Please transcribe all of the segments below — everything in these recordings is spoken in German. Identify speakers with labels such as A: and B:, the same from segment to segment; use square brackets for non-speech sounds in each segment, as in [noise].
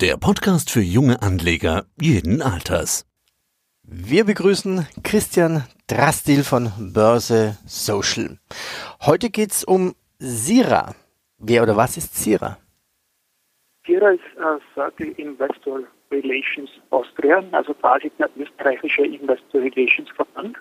A: der Podcast für junge Anleger jeden Alters.
B: Wir begrüßen Christian Drastil von Börse Social. Heute geht es um Sira. Wer oder was ist Sira?
C: Sira ist äh, Circle Investor Relations Austria, also quasi der österreichische Investor Relations Verband,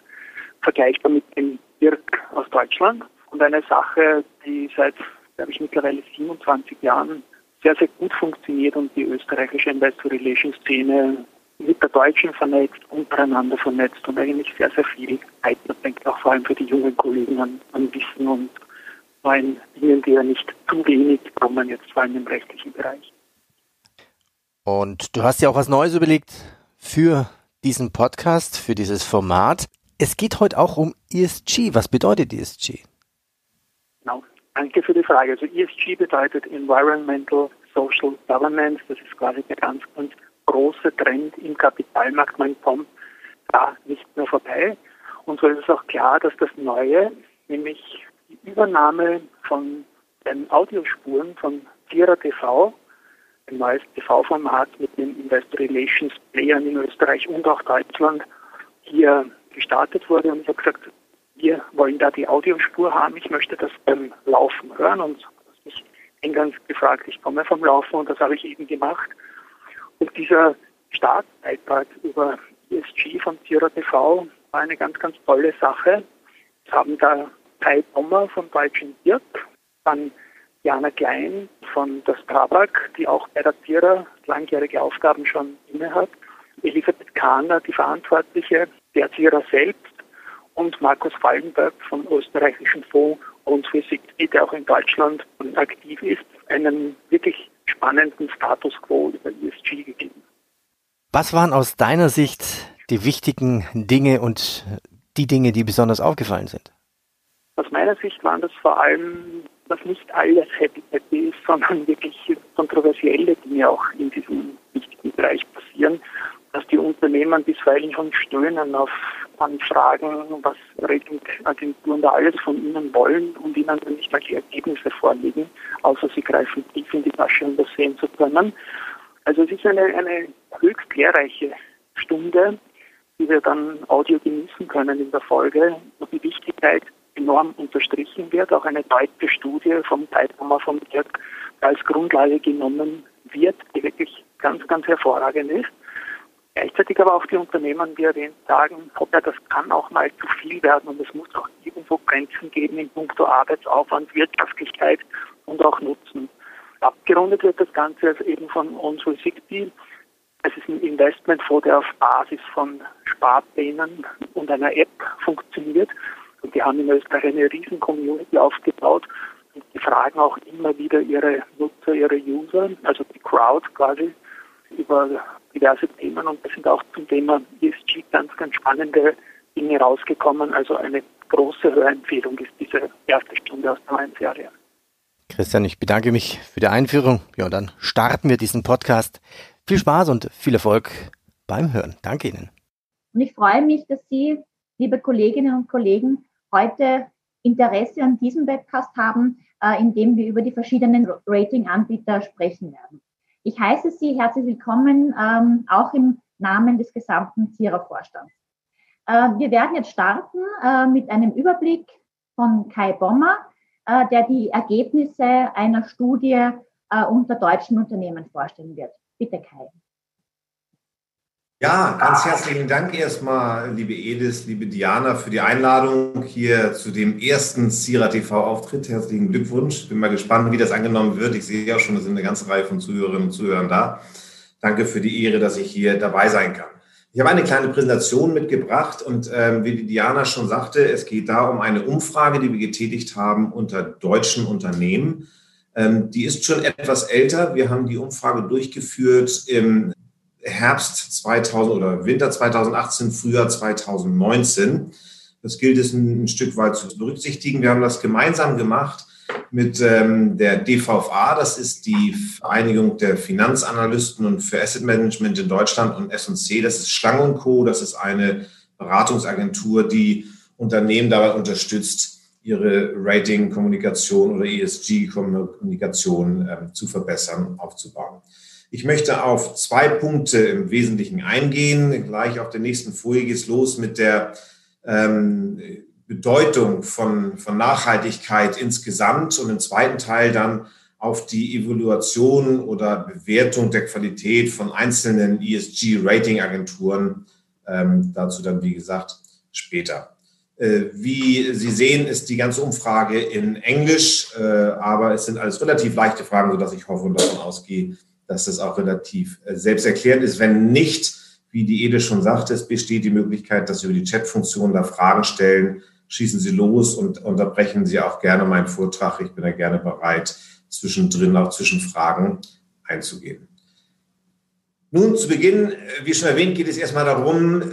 C: vergleichbar mit dem BIRK aus Deutschland und eine Sache, die seit, glaube ich, mittlerweile 27 Jahren sehr, sehr gut funktioniert und die österreichische Investor Relations Szene mit der deutschen vernetzt, untereinander vernetzt und eigentlich sehr, sehr viel weiterbringt, auch vor allem für die jungen Kollegen an, an Wissen und neuen Dingen, die ja nicht zu wenig kommen, jetzt vor allem im rechtlichen Bereich.
B: Und du hast ja auch was Neues überlegt für diesen Podcast, für dieses Format. Es geht heute auch um ESG. Was bedeutet ESG?
C: Genau. Danke für die Frage. Also ESG bedeutet Environmental Social Governance. Das ist quasi der ganz, ganz große Trend im Kapitalmarkt. Man kommt da nicht mehr vorbei. Und so ist es auch klar, dass das Neue, nämlich die Übernahme von den Audiospuren von Tira TV, ein neues TV-Format mit den Investor Relations Playern in Österreich und auch Deutschland, hier gestartet wurde. Und ich habe gesagt, wir wollen da die Audiospur haben, ich möchte das beim Laufen hören und hast mich eingangs gefragt, ich komme vom Laufen und das habe ich eben gemacht. Und dieser Startbeitrag über ESG von Tira TV war eine ganz, ganz tolle Sache. Wir haben da Kai Bommer vom Deutschen Dirk, dann Jana Klein von der Strabag, die auch bei der Tira langjährige Aufgaben schon inne hat, Elisabeth Kahner, die Verantwortliche, der Tira selbst und Markus Fallenberg vom österreichischen Fonds und Physik, der auch in Deutschland aktiv ist, einen wirklich spannenden Status quo über ESG gegeben.
B: Was waren aus deiner Sicht die wichtigen Dinge und die Dinge, die besonders aufgefallen sind?
C: Aus meiner Sicht waren das vor allem, dass nicht alles happy happy ist, [laughs] sondern wirklich kontroversielle Dinge auch in diesem wichtigen Bereich passieren, dass die Unternehmen bisweilen schon stöhnen auf Anfragen, was Ratingagenturen da alles von ihnen wollen und ihnen dann nicht mal die Ergebnisse vorlegen, außer sie greifen tief in die Tasche, um das sehen zu können. Also es ist eine, eine höchst lehrreiche Stunde, die wir dann Audio genießen können in der Folge, wo die Wichtigkeit enorm unterstrichen wird, auch eine deutsche Studie vom Teilnehmer vom Dirk als Grundlage genommen wird, die wirklich ganz, ganz hervorragend ist. Gleichzeitig aber auch die Unternehmen, wie erwähnt, sagen, ja, das kann auch mal zu viel werden und es muss auch irgendwo Grenzen geben in puncto Arbeitsaufwand, Wirtschaftlichkeit und auch Nutzen. Abgerundet wird das Ganze also eben von On360. Es ist ein Investmentfonds, der auf Basis von Sparplänen und einer App funktioniert. Und die haben in Österreich eine riesen Community aufgebaut und die fragen auch immer wieder ihre Nutzer, ihre User, also die Crowd quasi, über diverse Themen und es sind auch zum Thema ESG ganz, ganz spannende Dinge rausgekommen. Also eine große Hörempfehlung ist diese erste Stunde aus der neuen Serie.
B: Christian, ich bedanke mich für die Einführung. Ja, und dann starten wir diesen Podcast. Viel Spaß und viel Erfolg beim Hören. Danke Ihnen.
D: Und ich freue mich, dass Sie, liebe Kolleginnen und Kollegen, heute Interesse an diesem Webcast haben, äh, in dem wir über die verschiedenen Rating-Anbieter sprechen werden. Ich heiße Sie herzlich willkommen, ähm, auch im Namen des gesamten Zierer-Vorstands. Äh, wir werden jetzt starten äh, mit einem Überblick von Kai Bommer, äh, der die Ergebnisse einer Studie äh, unter deutschen Unternehmen vorstellen wird. Bitte, Kai.
E: Ja, ganz herzlichen Dank erstmal, liebe Edith, liebe Diana, für die Einladung hier zu dem ersten Sira TV-Auftritt. Herzlichen Glückwunsch. Bin mal gespannt, wie das angenommen wird. Ich sehe ja schon, es sind eine ganze Reihe von Zuhörerinnen und Zuhörern da. Danke für die Ehre, dass ich hier dabei sein kann. Ich habe eine kleine Präsentation mitgebracht und ähm, wie die Diana schon sagte, es geht da um eine Umfrage, die wir getätigt haben unter deutschen Unternehmen. Ähm, die ist schon etwas älter. Wir haben die Umfrage durchgeführt im Herbst 2000 oder Winter 2018, Frühjahr 2019. Das gilt es ein, Stück weit zu berücksichtigen. Wir haben das gemeinsam gemacht mit ähm, der DVFA, das ist die Vereinigung der Finanzanalysten und für Asset Management in Deutschland und S&C, das ist Schlang Co., das ist eine Beratungsagentur, die Unternehmen dabei unterstützt, ihre Rating-Kommunikation oder ESG-Kommunikation ähm, zu verbessern, aufzubauen. Ich möchte auf zwei Punkte im Wesentlichen eingehen. Gleich auf der nächsten Folie geht es los mit der ähm, Bedeutung von, von Nachhaltigkeit insgesamt und im zweiten Teil dann auf die Evaluation oder Bewertung der Qualität von einzelnen ESG-Rating-Agenturen. Ähm, dazu dann, wie gesagt, später. Äh, wie Sie sehen, ist die ganze Umfrage in Englisch, äh, aber es sind alles relativ leichte Fragen, sodass ich hoffe und davon ausgehe, dass das auch relativ äh, selbsterklärend ist. Wenn nicht, wie die Ede schon sagte, es besteht die Möglichkeit, dass Sie über die Chatfunktion da Fragen stellen. Schießen Sie los und unterbrechen Sie auch gerne meinen Vortrag. Ich bin da gerne bereit, zwischendrin auch zwischen Fragen einzugehen. Nun, zu Beginn, wie schon erwähnt, geht es erstmal darum,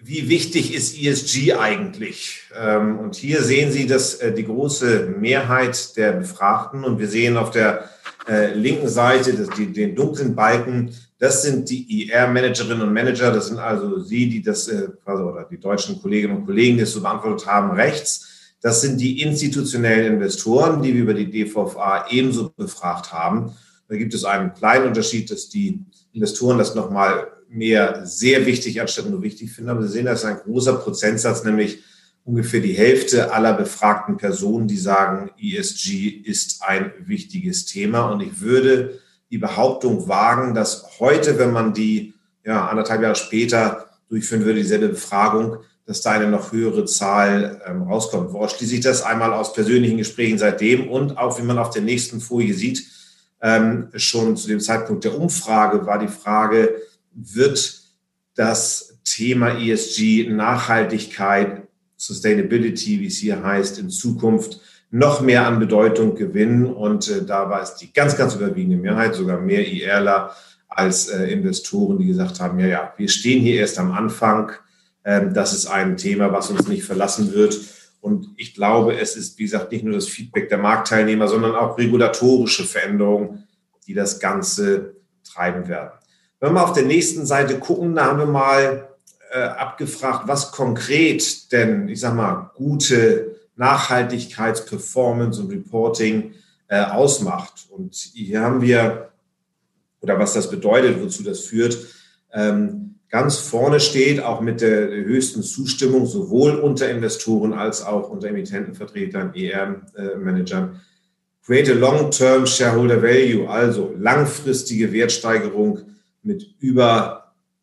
E: wie wichtig ist ESG eigentlich? Ähm, und hier sehen Sie dass äh, die große Mehrheit der Befragten und wir sehen auf der äh, linken Seite den dunklen Balken, das sind die IR-Managerinnen und Manager, das sind also Sie, die das, äh, oder die deutschen Kolleginnen und Kollegen, die es so beantwortet haben, rechts. Das sind die institutionellen Investoren, die wir über die DVFA ebenso befragt haben. Da gibt es einen kleinen Unterschied, dass die Investoren das nochmal mehr sehr wichtig anstatt nur wichtig finden. Aber Sie sehen, das ist ein großer Prozentsatz, nämlich ungefähr die Hälfte aller befragten Personen, die sagen, ESG ist ein wichtiges Thema. Und ich würde die Behauptung wagen, dass heute, wenn man die ja, anderthalb Jahre später durchführen würde, dieselbe Befragung, dass da eine noch höhere Zahl ähm, rauskommt. Woraus schließe ich das einmal aus persönlichen Gesprächen seitdem und auch, wie man auf der nächsten Folie sieht, ähm, schon zu dem Zeitpunkt der Umfrage war die Frage, wird das Thema ESG, Nachhaltigkeit, Sustainability, wie es hier heißt, in Zukunft noch mehr an Bedeutung gewinnen. Und äh, da war es die ganz, ganz überwiegende Mehrheit, sogar mehr IRler als äh, Investoren, die gesagt haben, ja, ja, wir stehen hier erst am Anfang ähm, das ist ein Thema, was uns nicht verlassen wird. Und ich glaube, es ist, wie gesagt, nicht nur das Feedback der Marktteilnehmer, sondern auch regulatorische Veränderungen, die das Ganze treiben werden. Wenn wir auf der nächsten Seite gucken, da haben wir mal äh, abgefragt, was konkret denn, ich sag mal, gute Nachhaltigkeitsperformance und Reporting äh, ausmacht. Und hier haben wir, oder was das bedeutet, wozu das führt, ähm, ganz vorne steht, auch mit der höchsten Zustimmung, sowohl unter Investoren als auch unter Emittentenvertretern, ER-Managern. Create a long-term shareholder value, also langfristige Wertsteigerung mit über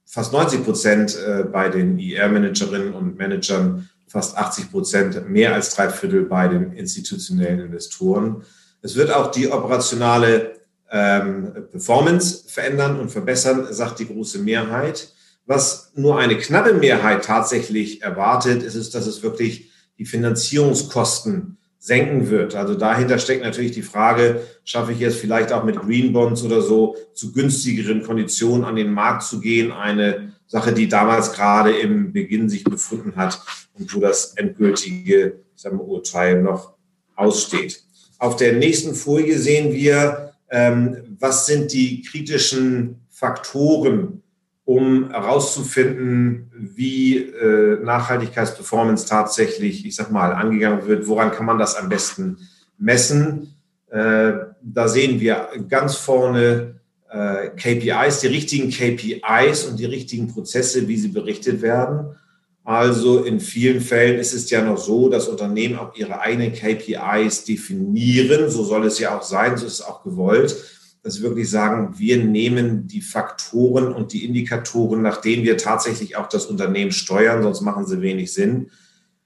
E: fast 90 Prozent äh, bei den ER-Managerinnen und Managern, fast 80 Prozent, mehr als drei Viertel bei den institutionellen Investoren. Es wird auch die operationale ähm, Performance verändern und verbessern, sagt die große Mehrheit. Was nur eine knappe Mehrheit tatsächlich erwartet, ist es, dass es wirklich die Finanzierungskosten senken wird. Also dahinter steckt natürlich die Frage, schaffe ich es vielleicht auch mit Green Bonds oder so zu günstigeren Konditionen an den Markt zu gehen? Eine Sache, die damals gerade im Beginn sich befunden hat und wo das endgültige wir, Urteil noch aussteht. Auf der nächsten Folie sehen wir, ähm, was sind die kritischen Faktoren, um herauszufinden, wie äh, Nachhaltigkeitsperformance tatsächlich, ich sag mal, angegangen wird. Woran kann man das am besten messen? Äh, da sehen wir ganz vorne äh, KPIs, die richtigen KPIs und die richtigen Prozesse, wie sie berichtet werden. Also in vielen Fällen ist es ja noch so, dass Unternehmen auch ihre eigenen KPIs definieren. So soll es ja auch sein, so ist es auch gewollt dass wir wirklich sagen, wir nehmen die Faktoren und die Indikatoren, nach denen wir tatsächlich auch das Unternehmen steuern, sonst machen sie wenig Sinn.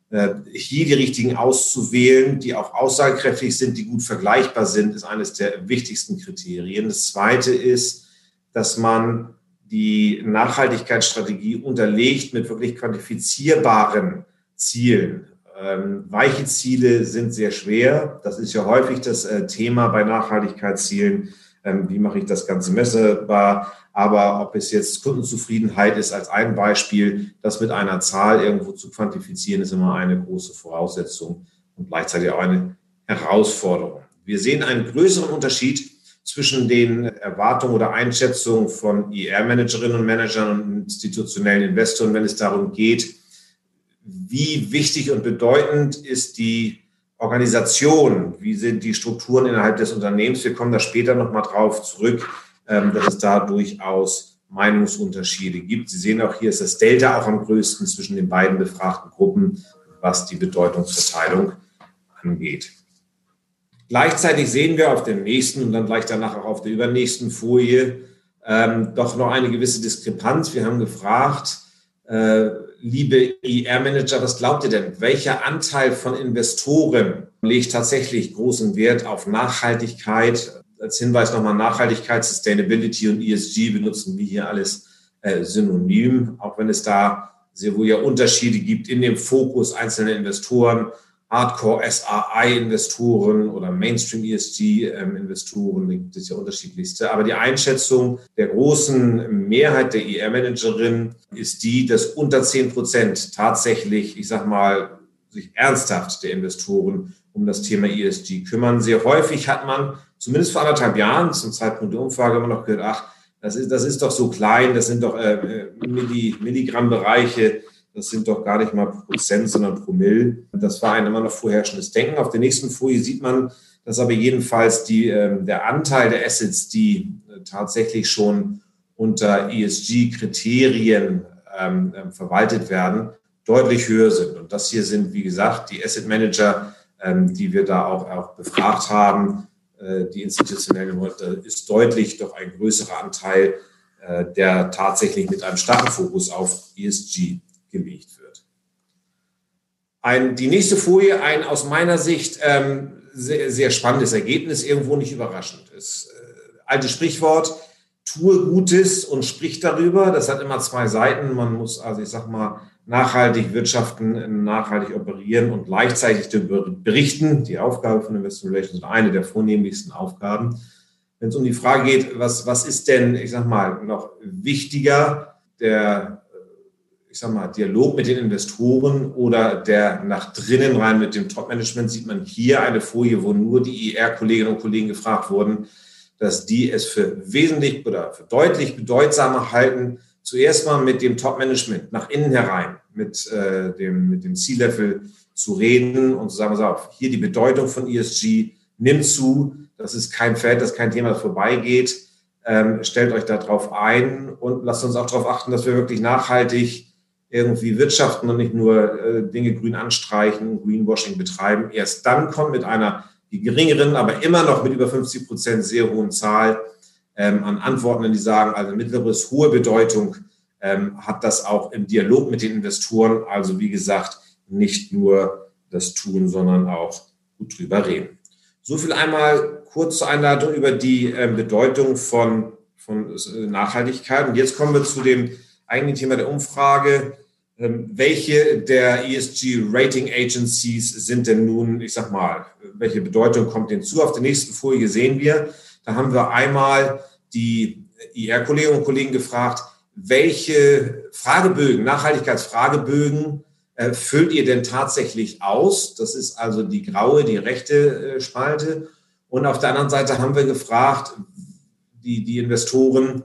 E: Äh, hier die richtigen auszuwählen, die auch aussagekräftig sind, die gut vergleichbar sind, ist eines der wichtigsten Kriterien. Das zweite ist, dass man die Nachhaltigkeitsstrategie unterlegt mit wirklich quantifizierbaren Zielen. Ähm, weiche Ziele sind sehr schwer. Das ist ja häufig das äh, Thema bei Nachhaltigkeitszielen. Ähm, wie mache ich das Ganze messbar. Aber ob es jetzt Kundenzufriedenheit ist als ein Beispiel, das mit einer Zahl irgendwo zu quantifizieren, ist immer eine große Voraussetzung und gleichzeitig auch eine Herausforderung. Wir sehen einen größeren Unterschied zwischen den Erwartungen oder Einschätzungen von IR-Managerinnen und Managern und institutionellen Investoren, wenn es darum geht, wie wichtig und bedeutend ist die Organisation, wie sind die Strukturen innerhalb des Unternehmens. Wir kommen da später nochmal drauf zurück, ähm, dass es da durchaus Meinungsunterschiede gibt. Sie sehen auch hier ist das Delta auch am größten zwischen den beiden befragten Gruppen, was die Bedeutungsverteilung angeht. Gleichzeitig sehen wir auf der nächsten und dann gleich danach auch auf der übernächsten Folie ähm, doch noch eine gewisse Diskrepanz. Wir haben gefragt, äh, liebe IR-Manager, was glaubt ihr denn? Welcher Anteil von Investoren legt tatsächlich großen Wert auf Nachhaltigkeit? Als Hinweis nochmal Nachhaltigkeit, Sustainability und ESG benutzen wir hier alles äh, synonym, auch wenn es da sehr wohl ja Unterschiede gibt in dem Fokus einzelner Investoren. Hardcore SRI-Investoren oder Mainstream ESG-Investoren, da gibt es ja unterschiedlichste. Aber die Einschätzung der großen Mehrheit der IR-Managerin ist die, dass unter 10 Prozent tatsächlich, ich sag mal, sich ernsthaft der Investoren um das Thema ESG kümmern. Sehr häufig hat man, zumindest vor anderthalb Jahren, zum Zeitpunkt der Umfrage, immer noch gehört, ach, das ist, das ist doch so klein, das sind doch äh, Milli, Milligramm-Bereiche das sind doch gar nicht mal Prozent, sondern Promille. Das war ein immer noch vorherrschendes Denken. Auf der nächsten Folie sieht man, dass aber jedenfalls die, äh, der Anteil der Assets, die äh, tatsächlich schon unter ESG-Kriterien ähm, ähm, verwaltet werden, deutlich höher sind. Und das hier sind, wie gesagt, die Asset Manager, ähm, die wir da auch, auch befragt haben. Äh, die institutionellen ist deutlich doch ein größerer Anteil, äh, der tatsächlich mit einem starken Fokus auf ESG gelegt wird. Ein, die nächste Folie, ein aus meiner Sicht ähm, sehr, sehr spannendes Ergebnis, irgendwo nicht überraschend. Das äh, alte Sprichwort, tue Gutes und sprich darüber. Das hat immer zwei Seiten. Man muss also, ich sag mal, nachhaltig wirtschaften, nachhaltig operieren und gleichzeitig berichten. Die Aufgabe von Investor Relations ist eine der vornehmlichsten Aufgaben. Wenn es um die Frage geht, was, was ist denn, ich sag mal, noch wichtiger, der ich sag mal, Dialog mit den Investoren oder der nach drinnen rein mit dem Top-Management sieht man hier eine Folie, wo nur die IR-Kolleginnen und Kollegen gefragt wurden, dass die es für wesentlich oder für deutlich bedeutsamer halten, zuerst mal mit dem Top-Management nach innen herein, mit, äh, dem, mit dem C-Level zu reden und zu sagen, pass auf, hier die Bedeutung von ESG nimmt zu, das ist kein Feld, das ist kein Thema, das vorbeigeht. Ähm, stellt euch darauf ein und lasst uns auch darauf achten, dass wir wirklich nachhaltig irgendwie wirtschaften und nicht nur äh, Dinge grün anstreichen, Greenwashing betreiben. Erst dann kommt mit einer geringeren, aber immer noch mit über 50 Prozent sehr hohen Zahl ähm, an Antworten, die sagen, also mittleres hohe Bedeutung ähm, hat das auch im Dialog mit den Investoren. Also wie gesagt, nicht nur das Tun, sondern auch gut drüber reden. So viel einmal kurze Einladung über die äh, Bedeutung von, von äh, Nachhaltigkeit. Und jetzt kommen wir zu dem eigentlichen Thema der Umfrage. Ähm, welche der ESG Rating Agencies sind denn nun, ich sag mal, welche Bedeutung kommt denen zu? Auf der nächsten Folie sehen wir, da haben wir einmal die IR-Kolleginnen und Kollegen gefragt, welche Fragebögen, Nachhaltigkeitsfragebögen äh, füllt ihr denn tatsächlich aus? Das ist also die graue, die rechte äh, Spalte. Und auf der anderen Seite haben wir gefragt, die, die Investoren,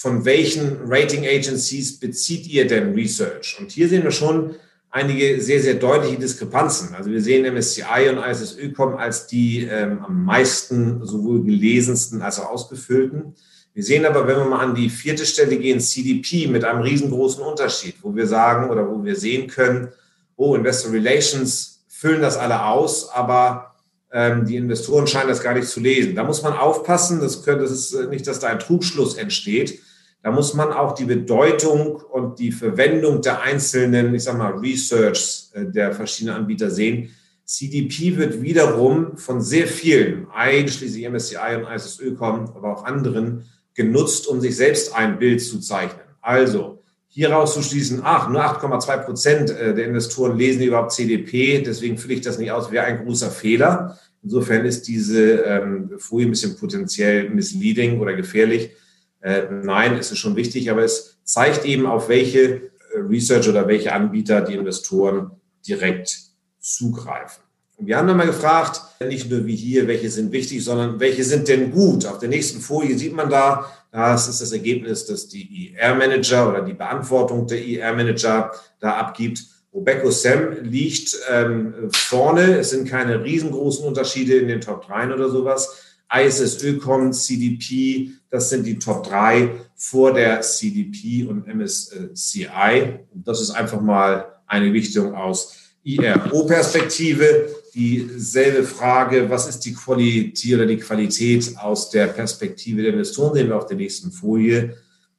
E: von welchen Rating Agencies bezieht ihr denn Research? Und hier sehen wir schon einige sehr, sehr deutliche Diskrepanzen. Also wir sehen MSCI und ISSÖ-Com als die ähm, am meisten sowohl gelesensten als auch ausgefüllten. Wir sehen aber, wenn wir mal an die vierte Stelle gehen, CDP mit einem riesengroßen Unterschied, wo wir sagen oder wo wir sehen können, oh, Investor Relations füllen das alle aus, aber ähm, die Investoren scheinen das gar nicht zu lesen. Da muss man aufpassen, das, könnte, das ist nicht, dass da ein Trugschluss entsteht. Da muss man auch die Bedeutung und die Verwendung der einzelnen, ich sag mal, Research äh, der verschiedenen Anbieter sehen. CDP wird wiederum von sehr vielen, einschließlich MSCI und ISSÖ.com, aber auch anderen, genutzt, um sich selbst ein Bild zu zeichnen. Also, hieraus zu schließen, ach, nur 8,2 Prozent äh, der Investoren lesen überhaupt CDP, deswegen fülle ich das nicht aus, wäre ein großer Fehler. Insofern ist diese ähm, Folie ein bisschen potenziell misleading oder gefährlich. Äh, nein, es ist schon wichtig, aber es zeigt eben, auf welche äh, Research oder welche Anbieter die Investoren direkt zugreifen. Und wir haben dann mal gefragt, nicht nur wie hier, welche sind wichtig, sondern welche sind denn gut. Auf der nächsten Folie sieht man da, das ist das Ergebnis, dass die IR-Manager oder die Beantwortung der IR-Manager da abgibt. Robeco Sam liegt ähm, vorne. Es sind keine riesengroßen Unterschiede in den Top 3 oder sowas. ISS Ökom, CDP, das sind die Top 3 vor der CDP und MSCI. Das ist einfach mal eine Richtung aus IRO-Perspektive. Dieselbe Frage, was ist die Qualität oder die Qualität aus der Perspektive der Investoren, sehen wir auf der nächsten Folie.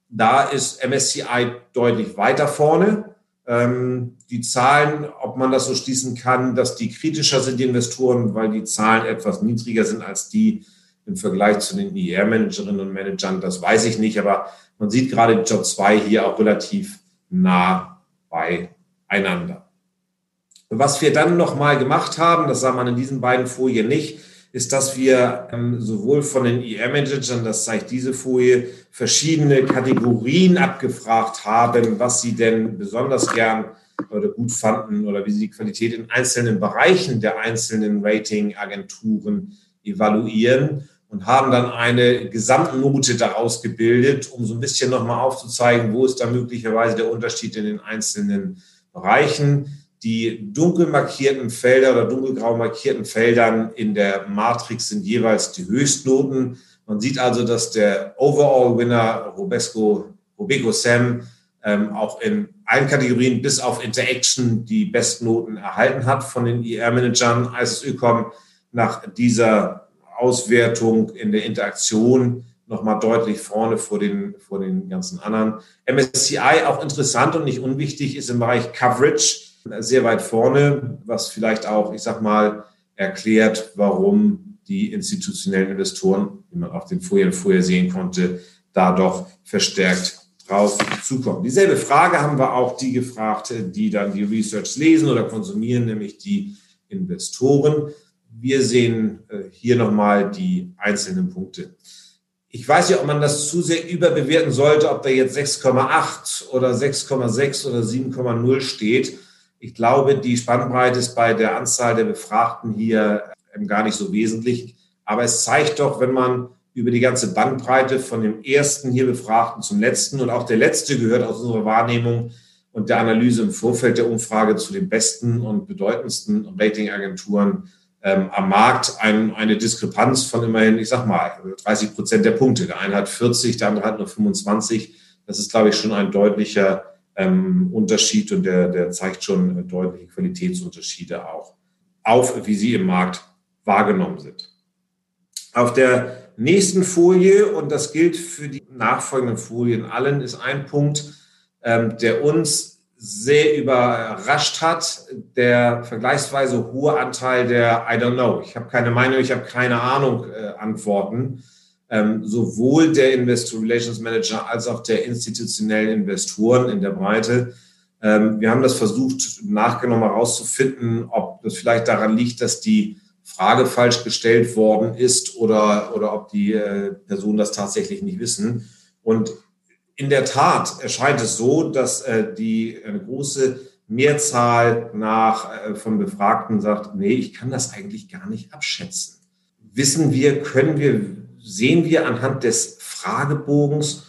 E: Da ist MSCI deutlich weiter vorne. Ähm, die Zahlen, ob man das so schließen kann, dass die kritischer sind, die Investoren, weil die Zahlen etwas niedriger sind als die im Vergleich zu den IR-Managerinnen und Managern, das weiß ich nicht, aber man sieht gerade Job 2 hier auch relativ nah beieinander. Was wir dann nochmal gemacht haben, das sah man in diesen beiden Folien nicht, ist, dass wir ähm, sowohl von den ER-Managern, das zeigt diese Folie, verschiedene Kategorien abgefragt haben, was sie denn besonders gern oder gut fanden oder wie sie die Qualität in einzelnen Bereichen der einzelnen Ratingagenturen evaluieren und haben dann eine Gesamtnote daraus gebildet, um so ein bisschen nochmal aufzuzeigen, wo ist da möglicherweise der Unterschied in den einzelnen Bereichen. Die dunkel markierten Felder oder dunkelgrau markierten Feldern in der Matrix sind jeweils die Höchstnoten. Man sieht also, dass der Overall-Winner Robesco, Robeco Sam ähm, auch in allen Kategorien bis auf Interaction die Bestnoten erhalten hat von den IR-Managern. ISS Ökom nach dieser Auswertung in der Interaktion nochmal deutlich vorne vor den, vor den ganzen anderen. MSCI auch interessant und nicht unwichtig ist im Bereich Coverage sehr weit vorne, was vielleicht auch, ich sag mal, erklärt, warum die institutionellen Investoren, wie man auf den Folien vorher sehen konnte, da doch verstärkt drauf zukommen. Dieselbe Frage haben wir auch die gefragt, die dann die Research lesen oder konsumieren, nämlich die Investoren. Wir sehen äh, hier nochmal die einzelnen Punkte. Ich weiß ja, ob man das zu sehr überbewerten sollte, ob da jetzt 6,8 oder 6,6 oder 7,0 steht. Ich glaube, die Spannbreite ist bei der Anzahl der Befragten hier ähm, gar nicht so wesentlich. Aber es zeigt doch, wenn man über die ganze Bandbreite von dem ersten hier Befragten zum letzten und auch der letzte gehört aus unserer Wahrnehmung und der Analyse im Vorfeld der Umfrage zu den besten und bedeutendsten Ratingagenturen ähm, am Markt ein, eine Diskrepanz von immerhin, ich sag mal, 30 Prozent der Punkte. Der eine hat 40, der andere hat nur 25. Das ist, glaube ich, schon ein deutlicher ähm, Unterschied und der, der zeigt schon deutliche Qualitätsunterschiede auch auf, wie sie im Markt wahrgenommen sind. Auf der nächsten Folie, und das gilt für die nachfolgenden Folien allen, ist ein Punkt, ähm, der uns sehr überrascht hat, der vergleichsweise hohe Anteil der I don't know, ich habe keine Meinung, ich habe keine Ahnung äh, Antworten ähm, sowohl der Investor Relations Manager als auch der institutionellen Investoren in der Breite. Ähm, wir haben das versucht, nachgenommen herauszufinden, ob das vielleicht daran liegt, dass die Frage falsch gestellt worden ist oder, oder ob die äh, Personen das tatsächlich nicht wissen. Und in der Tat erscheint es so, dass äh, die eine große Mehrzahl nach äh, von Befragten sagt, nee, ich kann das eigentlich gar nicht abschätzen. Wissen wir, können wir sehen wir anhand des Fragebogens,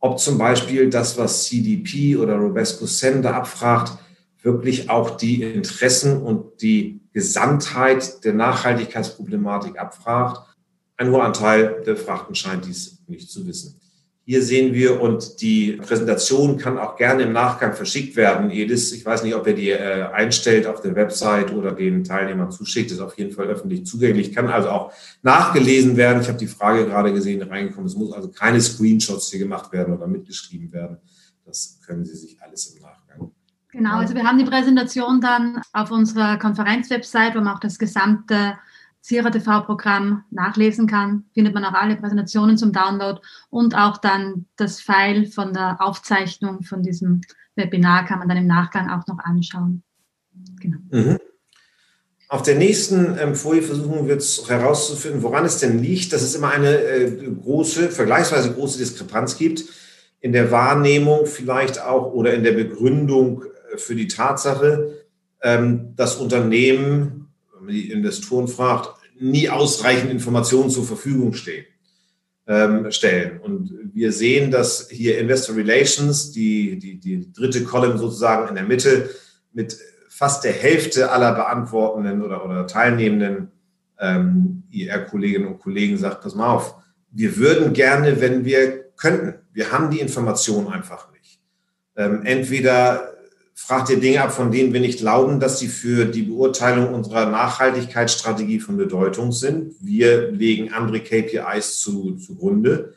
E: ob zum Beispiel das, was CDP oder Robesco Sender abfragt, wirklich auch die Interessen und die Gesamtheit der Nachhaltigkeitsproblematik abfragt. Ein hoher Anteil der Befragten scheint dies nicht zu wissen. Hier sehen wir und die Präsentation kann auch gerne im Nachgang verschickt werden. Edis, ich weiß nicht, ob er die äh, einstellt auf der Website oder den Teilnehmern zuschickt, ist auf jeden Fall öffentlich zugänglich, kann also auch nachgelesen werden. Ich habe die Frage gerade gesehen, reingekommen. Es muss also keine Screenshots hier gemacht werden oder mitgeschrieben werden. Das können Sie sich alles im Nachgang.
F: Genau, also wir haben die Präsentation dann auf unserer Konferenzwebsite, wo man auch das gesamte Zira TV-Programm nachlesen kann, findet man auch alle Präsentationen zum Download und auch dann das File von der Aufzeichnung von diesem Webinar kann man dann im Nachgang auch noch anschauen.
E: Genau. Mhm. Auf der nächsten ähm, Folie versuchen wir jetzt herauszufinden, woran es denn liegt, dass es immer eine äh, große, vergleichsweise große Diskrepanz gibt in der Wahrnehmung vielleicht auch oder in der Begründung äh, für die Tatsache, ähm, dass Unternehmen, wenn man die Investoren fragt, nie ausreichend Informationen zur Verfügung stehen, ähm, stellen. Und wir sehen, dass hier Investor Relations, die, die, die dritte Column sozusagen in der Mitte, mit fast der Hälfte aller beantwortenden oder, oder teilnehmenden ähm, IR-Kolleginnen und Kollegen sagt, pass mal auf, wir würden gerne, wenn wir könnten. Wir haben die Information einfach nicht. Ähm, entweder fragt ihr Dinge ab, von denen wir nicht glauben, dass sie für die Beurteilung unserer Nachhaltigkeitsstrategie von Bedeutung sind. Wir legen andere KPIs zu, zugrunde.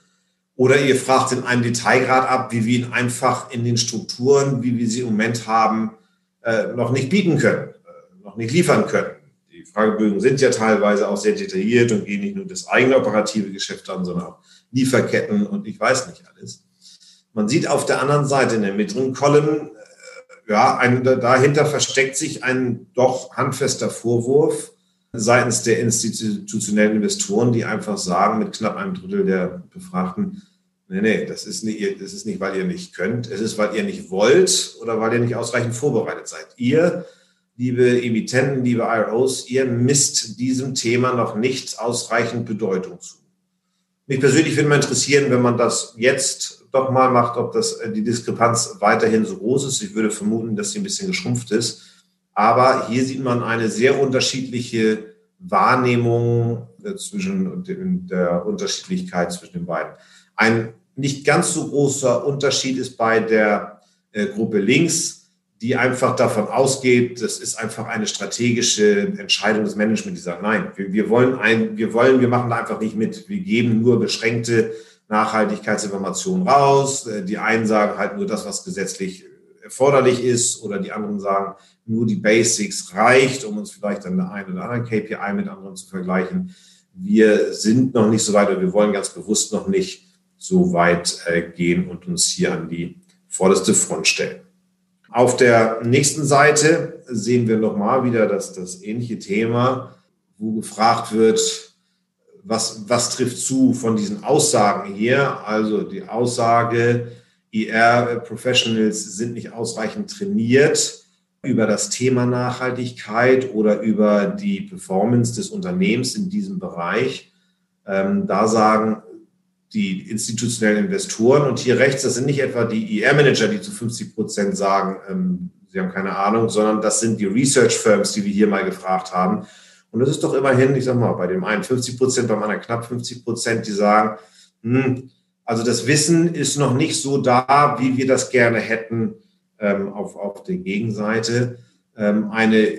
E: Oder ihr fragt in einem Detailgrad ab, wie wir ihn einfach in den Strukturen, wie wir sie im Moment haben, äh, noch nicht bieten können, äh, noch nicht liefern können. Die Fragebögen sind ja teilweise auch sehr detailliert und gehen nicht nur das eigene operative Geschäft an, sondern auch Lieferketten und ich weiß nicht alles. Man sieht auf der anderen Seite in der mittleren Column, ja, ein, dahinter versteckt sich ein doch handfester Vorwurf seitens der institutionellen Investoren, die einfach sagen, mit knapp einem Drittel der Befragten, nee, nee, das ist nicht, das ist nicht, weil ihr nicht könnt, es ist, weil ihr nicht wollt oder weil ihr nicht ausreichend vorbereitet seid. Ihr liebe Emittenten, liebe IROs, ihr misst diesem Thema noch nicht ausreichend Bedeutung zu. Mich persönlich würde mal interessieren, wenn man das jetzt doch mal macht, ob das, äh, die Diskrepanz weiterhin so groß ist. Ich würde vermuten, dass sie ein bisschen geschrumpft ist. Aber hier sieht man eine sehr unterschiedliche Wahrnehmung äh, zwischen der Unterschiedlichkeit zwischen den beiden. Ein nicht ganz so großer Unterschied ist bei der äh, Gruppe links die einfach davon ausgeht, das ist einfach eine strategische Entscheidung des Managements, die sagt, nein, wir, wir wollen ein, wir wollen, wir machen da einfach nicht mit. Wir geben nur beschränkte Nachhaltigkeitsinformationen raus. Äh, die einen sagen halt nur das, was gesetzlich erforderlich ist, oder die anderen sagen, nur die Basics reicht, um uns vielleicht an der einen oder anderen KPI mit anderen zu vergleichen. Wir sind noch nicht so weit, oder wir wollen ganz bewusst noch nicht so weit äh, gehen und uns hier an die vorderste Front stellen. Auf der nächsten Seite sehen wir nochmal wieder das, das ähnliche Thema, wo gefragt wird, was, was trifft zu von diesen Aussagen hier? Also die Aussage, IR-Professionals sind nicht ausreichend trainiert über das Thema Nachhaltigkeit oder über die Performance des Unternehmens in diesem Bereich. Ähm, da sagen die institutionellen Investoren. Und hier rechts, das sind nicht etwa die ER-Manager, die zu 50 Prozent sagen, ähm, sie haben keine Ahnung, sondern das sind die Research-Firms, die wir hier mal gefragt haben. Und das ist doch immerhin, ich sag mal, bei dem einen 50 Prozent, beim anderen knapp 50 Prozent, die sagen, hm, also das Wissen ist noch nicht so da, wie wir das gerne hätten ähm, auf, auf der Gegenseite. Ähm, eine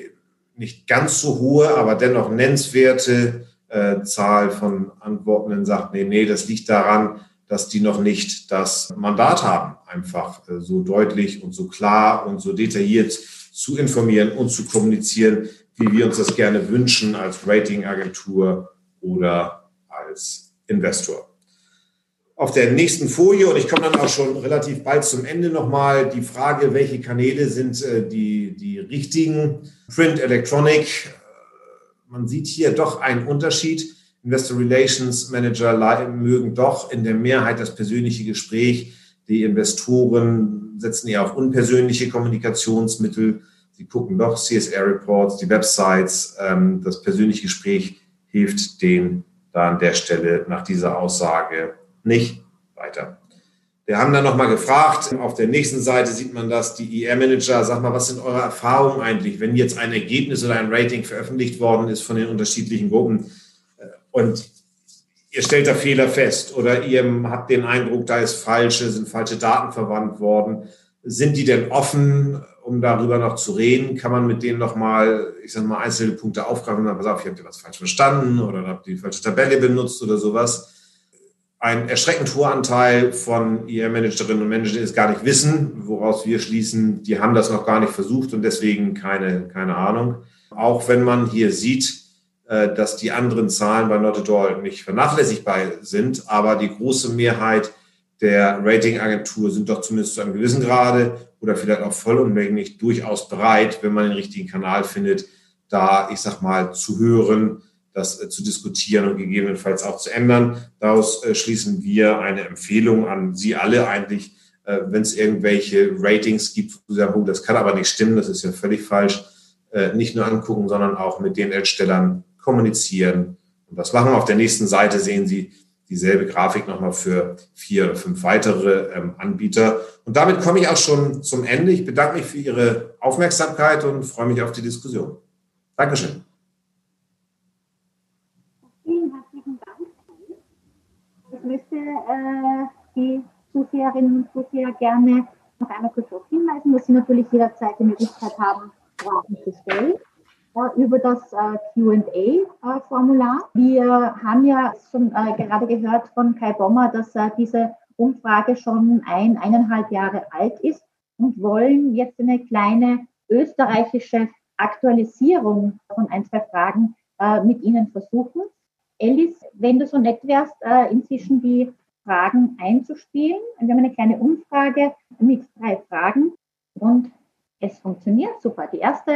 E: nicht ganz so hohe, aber dennoch nennenswerte äh, Zahl von Antwortenden sagt, nee, nee, das liegt daran, dass die noch nicht das Mandat haben, einfach äh, so deutlich und so klar und so detailliert zu informieren und zu kommunizieren, wie wir uns das gerne wünschen als Ratingagentur oder als Investor. Auf der nächsten Folie, und ich komme dann auch schon relativ bald zum Ende nochmal, die Frage, welche Kanäle sind äh, die, die richtigen? Print, Electronic, man sieht hier doch einen Unterschied. Investor Relations Manager mögen doch in der Mehrheit das persönliche Gespräch. Die Investoren setzen eher auf unpersönliche Kommunikationsmittel. Sie gucken doch CSR-Reports, die Websites. Ähm, das persönliche Gespräch hilft denen da an der Stelle nach dieser Aussage nicht weiter. Wir haben dann nochmal gefragt, auf der nächsten Seite sieht man das, die IR-Manager, sag mal, was sind eure Erfahrungen eigentlich, wenn jetzt ein Ergebnis oder ein Rating veröffentlicht worden ist von den unterschiedlichen Gruppen und ihr stellt da Fehler fest oder ihr habt den Eindruck, da ist falsche, sind falsche Daten verwandt worden. Sind die denn offen, um darüber noch zu reden? Kann man mit denen nochmal, ich sag mal, einzelne Punkte aufgreifen und sagen, pass auf, ihr habt ihr was falsch verstanden oder habt ihr die falsche Tabelle benutzt oder sowas? Ein erschreckend hoher Anteil von IR-Managerinnen und Managern ist gar nicht wissen, woraus wir schließen, die haben das noch gar nicht versucht und deswegen keine, keine Ahnung. Auch wenn man hier sieht, äh, dass die anderen Zahlen bei Not at All nicht vernachlässigbar sind, aber die große Mehrheit der Ratingagentur sind doch zumindest zu einem gewissen Grade oder vielleicht auch vollumfänglich durchaus bereit, wenn man den richtigen Kanal findet, da, ich sag mal, zu hören, das äh, zu diskutieren und gegebenenfalls auch zu ändern. Daraus äh, schließen wir eine Empfehlung an Sie alle eigentlich, äh, wenn es irgendwelche Ratings gibt, wo Sie sagen, oh, das kann aber nicht stimmen, das ist ja völlig falsch, nicht nur angucken, sondern auch mit den Erstellern kommunizieren. Und das machen. Auf der nächsten Seite sehen Sie dieselbe Grafik nochmal für vier oder fünf weitere ähm, Anbieter. Und damit komme ich auch schon zum Ende. Ich bedanke mich für Ihre Aufmerksamkeit und freue mich auf die Diskussion. Dankeschön.
D: möchte äh, die Zuseherinnen und Zuseher gerne noch einmal kurz darauf hinweisen, dass Sie natürlich jederzeit die Möglichkeit haben, Fragen zu stellen äh, über das äh, QA-Formular. Wir haben ja schon äh, gerade gehört von Kai Bommer, dass äh, diese Umfrage schon ein, eineinhalb Jahre alt ist und wollen jetzt eine kleine österreichische Aktualisierung von ein, zwei Fragen äh, mit Ihnen versuchen. Alice, wenn du so nett wärst, äh, inzwischen die Fragen einzuspielen. Wir haben eine kleine Umfrage mit drei Fragen und es funktioniert super. Die erste,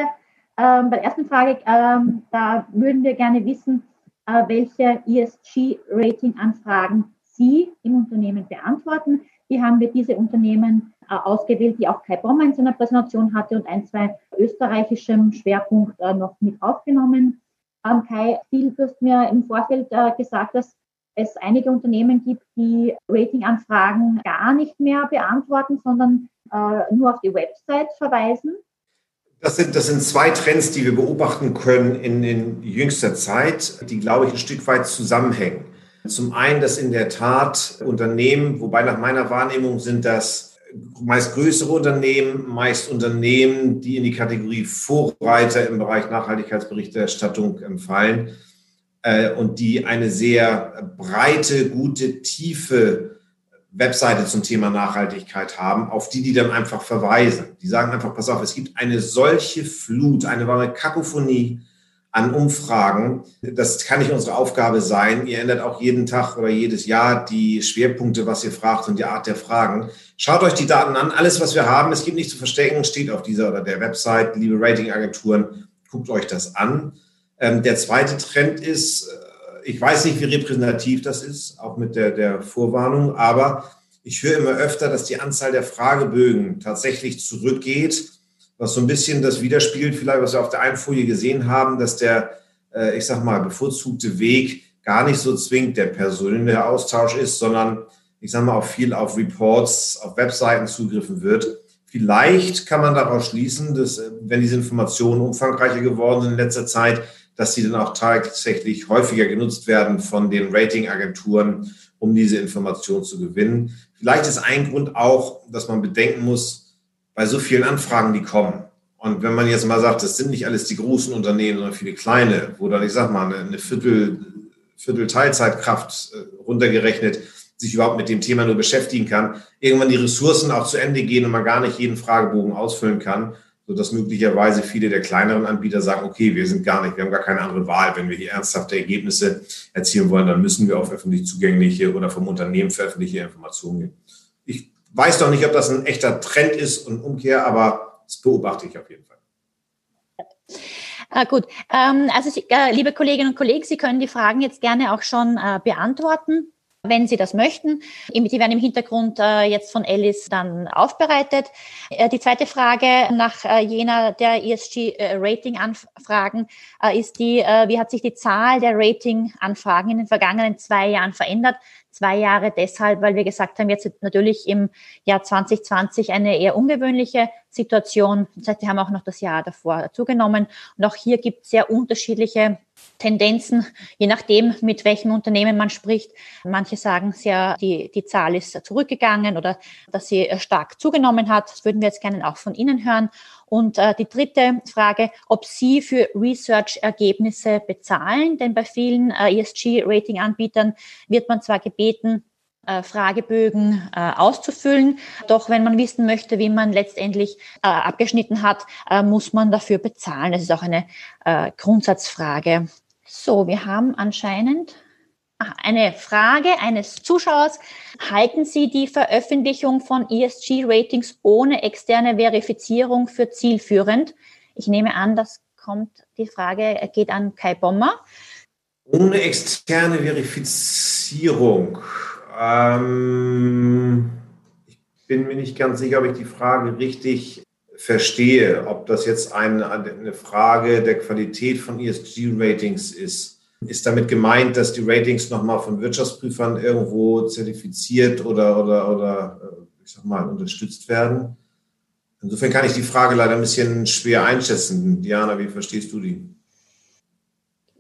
D: ähm, bei der ersten Frage, ähm, da würden wir gerne wissen, äh, welche ESG-Rating-Anfragen Sie im Unternehmen beantworten. Hier haben wir diese Unternehmen äh, ausgewählt, die auch Kai Bommer in seiner Präsentation hatte und ein, zwei österreichischem Schwerpunkt äh, noch mit aufgenommen. Ähm, Kai, viel, du hast mir im Vorfeld äh, gesagt, dass es einige Unternehmen gibt, die Ratinganfragen gar nicht mehr beantworten, sondern äh, nur auf die Website verweisen.
E: Das sind, das sind zwei Trends, die wir beobachten können in, in jüngster Zeit, die, glaube ich, ein Stück weit zusammenhängen. Zum einen, dass in der Tat Unternehmen, wobei nach meiner Wahrnehmung sind das meist größere Unternehmen, meist Unternehmen, die in die Kategorie Vorreiter im Bereich Nachhaltigkeitsberichterstattung fallen äh, und die eine sehr breite, gute, tiefe Webseite zum Thema Nachhaltigkeit haben, auf die die dann einfach verweisen. Die sagen einfach, pass auf, es gibt eine solche Flut, eine wahre Kakophonie an Umfragen. Das kann nicht unsere Aufgabe sein. Ihr ändert auch jeden Tag oder jedes Jahr die Schwerpunkte, was ihr fragt und die Art der Fragen. Schaut euch die Daten an. Alles, was wir haben, es gibt nichts zu verstecken, steht auf dieser oder der Website. Liebe Ratingagenturen, guckt euch das an. Ähm, der zweite Trend ist, äh, ich weiß nicht, wie repräsentativ das ist, auch mit der, der Vorwarnung, aber ich höre immer öfter, dass die Anzahl der Fragebögen tatsächlich zurückgeht was so ein bisschen das widerspiegelt, vielleicht, was wir auf der einen Folie gesehen haben, dass der, äh, ich sag mal, bevorzugte Weg gar nicht so zwingend der persönliche Austausch ist, sondern ich sag mal auch viel auf Reports, auf Webseiten zugriffen wird. Vielleicht kann man daraus schließen, dass, äh, wenn diese Informationen umfangreicher geworden sind in letzter Zeit, dass sie dann auch tatsächlich häufiger genutzt werden von den Ratingagenturen, um diese Informationen zu gewinnen. Vielleicht ist ein Grund auch, dass man bedenken muss, bei so vielen Anfragen, die kommen. Und wenn man jetzt mal sagt, das sind nicht alles die großen Unternehmen, sondern viele kleine, wo dann, ich sag mal, eine, Viertel, Viertel Teilzeitkraft äh, runtergerechnet sich überhaupt mit dem Thema nur beschäftigen kann, irgendwann die Ressourcen auch zu Ende gehen und man gar nicht jeden Fragebogen ausfüllen kann, sodass möglicherweise viele der kleineren Anbieter sagen, okay, wir sind gar nicht, wir haben gar keine andere Wahl. Wenn wir hier ernsthafte Ergebnisse erzielen wollen, dann müssen wir auf öffentlich zugängliche oder vom Unternehmen veröffentlichte Informationen gehen. Weiß doch nicht, ob das ein echter Trend ist und Umkehr, aber das beobachte ich auf jeden Fall.
G: Äh, gut, ähm, also äh, liebe Kolleginnen und Kollegen, Sie können die Fragen jetzt gerne auch schon äh, beantworten wenn Sie das möchten. Die werden im Hintergrund äh, jetzt von Alice dann aufbereitet. Äh, die zweite Frage nach äh, jener der ESG-Rating-Anfragen ist die, wie hat sich die Zahl der Rating-Anfragen in den vergangenen zwei Jahren verändert? Zwei Jahre deshalb, weil wir gesagt haben, jetzt natürlich im Jahr 2020 eine eher ungewöhnliche Situation. Das heißt, wir haben auch noch das Jahr davor zugenommen. Und auch hier gibt es sehr unterschiedliche Tendenzen, je nachdem, mit welchem Unternehmen man spricht. Manche sagen sehr, die, die Zahl ist zurückgegangen oder dass sie stark zugenommen hat. Das würden wir jetzt gerne auch von Ihnen hören. Und äh, die dritte Frage, ob Sie für Research-Ergebnisse bezahlen, denn bei vielen äh, ESG-Rating-Anbietern wird man zwar gebeten, äh, Fragebögen äh, auszufüllen. Doch wenn man wissen möchte, wie man letztendlich äh, abgeschnitten hat, muss man dafür bezahlen. Das ist auch eine Grundsatzfrage. So, wir haben anscheinend eine Frage eines Zuschauers. Halten Sie die Veröffentlichung von ESG-Ratings ohne externe Verifizierung für zielführend? Ich nehme an, das kommt, die Frage geht an Kai Bommer.
E: Ohne externe Verifizierung. Ähm, ich bin mir nicht ganz sicher, ob ich die Frage richtig verstehe, ob das jetzt eine, eine Frage der Qualität von ESG-Ratings ist. Ist damit gemeint, dass die Ratings nochmal von Wirtschaftsprüfern irgendwo zertifiziert oder, oder, oder äh, ich sag mal, unterstützt werden? Insofern kann ich die Frage leider ein bisschen schwer einschätzen. Diana, wie verstehst du die?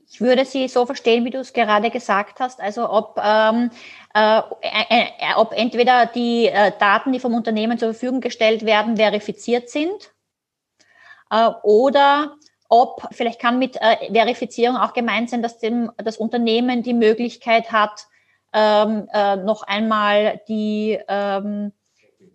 G: Ich würde sie so verstehen, wie du es gerade gesagt hast. Also ob ähm, äh, äh, äh, ob entweder die äh, Daten, die vom Unternehmen zur Verfügung gestellt werden, verifiziert sind oder ob, vielleicht kann mit äh, Verifizierung auch gemeint sein, dass dem, das Unternehmen die Möglichkeit hat, ähm, noch einmal die, ähm,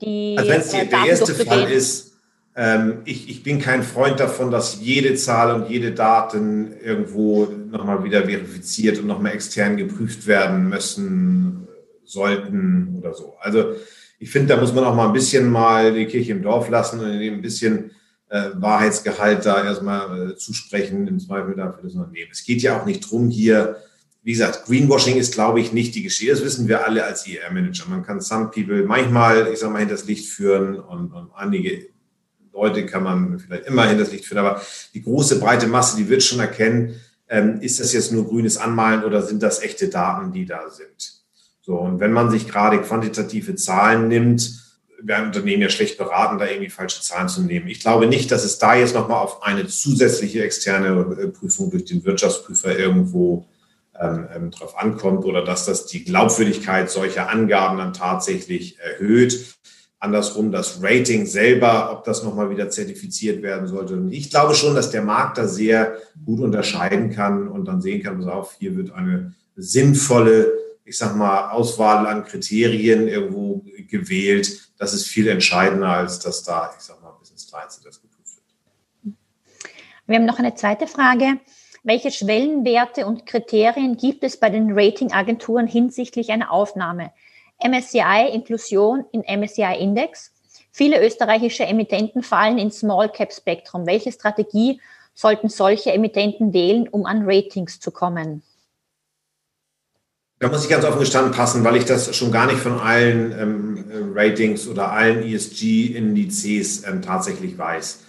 G: die
E: Also wenn es der erste Fall ist, ähm, ich, ich bin kein Freund davon, dass jede Zahl und jede Daten irgendwo nochmal wieder verifiziert und nochmal extern geprüft werden müssen, sollten oder so. Also ich finde, da muss man auch mal ein bisschen mal die Kirche im Dorf lassen und ein bisschen äh, Wahrheitsgehalt da erstmal äh, zusprechen, im Zweifel dafür das Unternehmen. Es geht ja auch nicht drum hier, wie gesagt, Greenwashing ist, glaube ich, nicht die Geschichte. Das wissen wir alle als IR-Manager. Man kann some people manchmal, ich sage mal, hinters Licht führen und, und einige Leute kann man vielleicht immer hinters Licht führen. Aber die große, breite Masse, die wird schon erkennen, ähm, ist das jetzt nur grünes Anmalen oder sind das echte Daten, die da sind? So, und wenn man sich gerade quantitative Zahlen nimmt, werden Unternehmen ja schlecht beraten, da irgendwie falsche Zahlen zu nehmen. Ich glaube nicht, dass es da jetzt nochmal auf eine zusätzliche externe äh, Prüfung durch den Wirtschaftsprüfer irgendwo ähm, ähm, drauf ankommt oder dass das die Glaubwürdigkeit solcher Angaben dann tatsächlich erhöht. Andersrum das Rating selber, ob das nochmal wieder zertifiziert werden sollte. Und ich glaube schon, dass der Markt da sehr gut unterscheiden kann und dann sehen kann, auf, hier wird eine sinnvolle ich sag mal, Auswahl an Kriterien irgendwo gewählt. Das ist viel entscheidender, als dass da, ich sag mal, bis ins Kleinste das geprüft wird.
G: Wir haben noch eine zweite Frage. Welche Schwellenwerte und Kriterien gibt es bei den Ratingagenturen hinsichtlich einer Aufnahme? MSCI Inklusion in MSCI Index. Viele österreichische Emittenten fallen in Small Cap Spektrum. Welche Strategie sollten solche Emittenten wählen, um an Ratings zu kommen?
E: Da muss ich ganz offen gestanden passen, weil ich das schon gar nicht von allen ähm, Ratings oder allen ESG-Indizes ähm, tatsächlich weiß.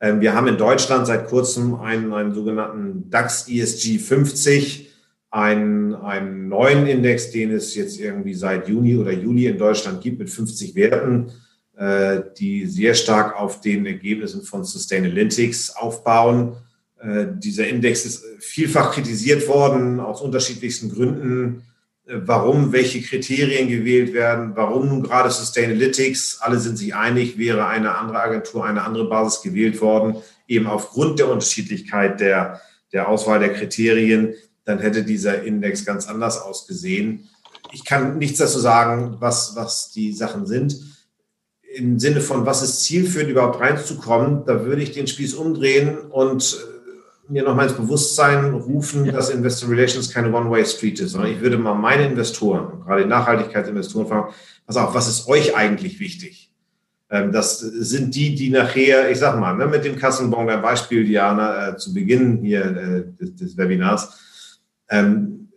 E: Ähm, wir haben in Deutschland seit kurzem einen, einen sogenannten DAX ESG 50, einen, einen neuen Index, den es jetzt irgendwie seit Juni oder Juli in Deutschland gibt mit 50 Werten, äh, die sehr stark auf den Ergebnissen von Sustainalytics aufbauen. Äh, dieser Index ist vielfach kritisiert worden aus unterschiedlichsten Gründen warum welche Kriterien gewählt werden, warum nun gerade Sustainalytics, alle sind sich einig, wäre eine andere Agentur, eine andere Basis gewählt worden, eben aufgrund der Unterschiedlichkeit der, der Auswahl der Kriterien, dann hätte dieser Index ganz anders ausgesehen. Ich kann nichts dazu sagen, was, was die Sachen sind. Im Sinne von, was ist zielführend, überhaupt reinzukommen, da würde ich den Spieß umdrehen und mir nochmal ins Bewusstsein rufen, dass Investor Relations keine One-Way-Street ist, sondern ich würde mal meine Investoren, gerade Nachhaltigkeitsinvestoren fragen, pass auf, was ist euch eigentlich wichtig? Ähm, das sind die, die nachher, ich sag mal, ne, mit dem Kassenbon, dein Beispiel, Diana, äh, zu Beginn hier äh, des, des, Webinars, ähm,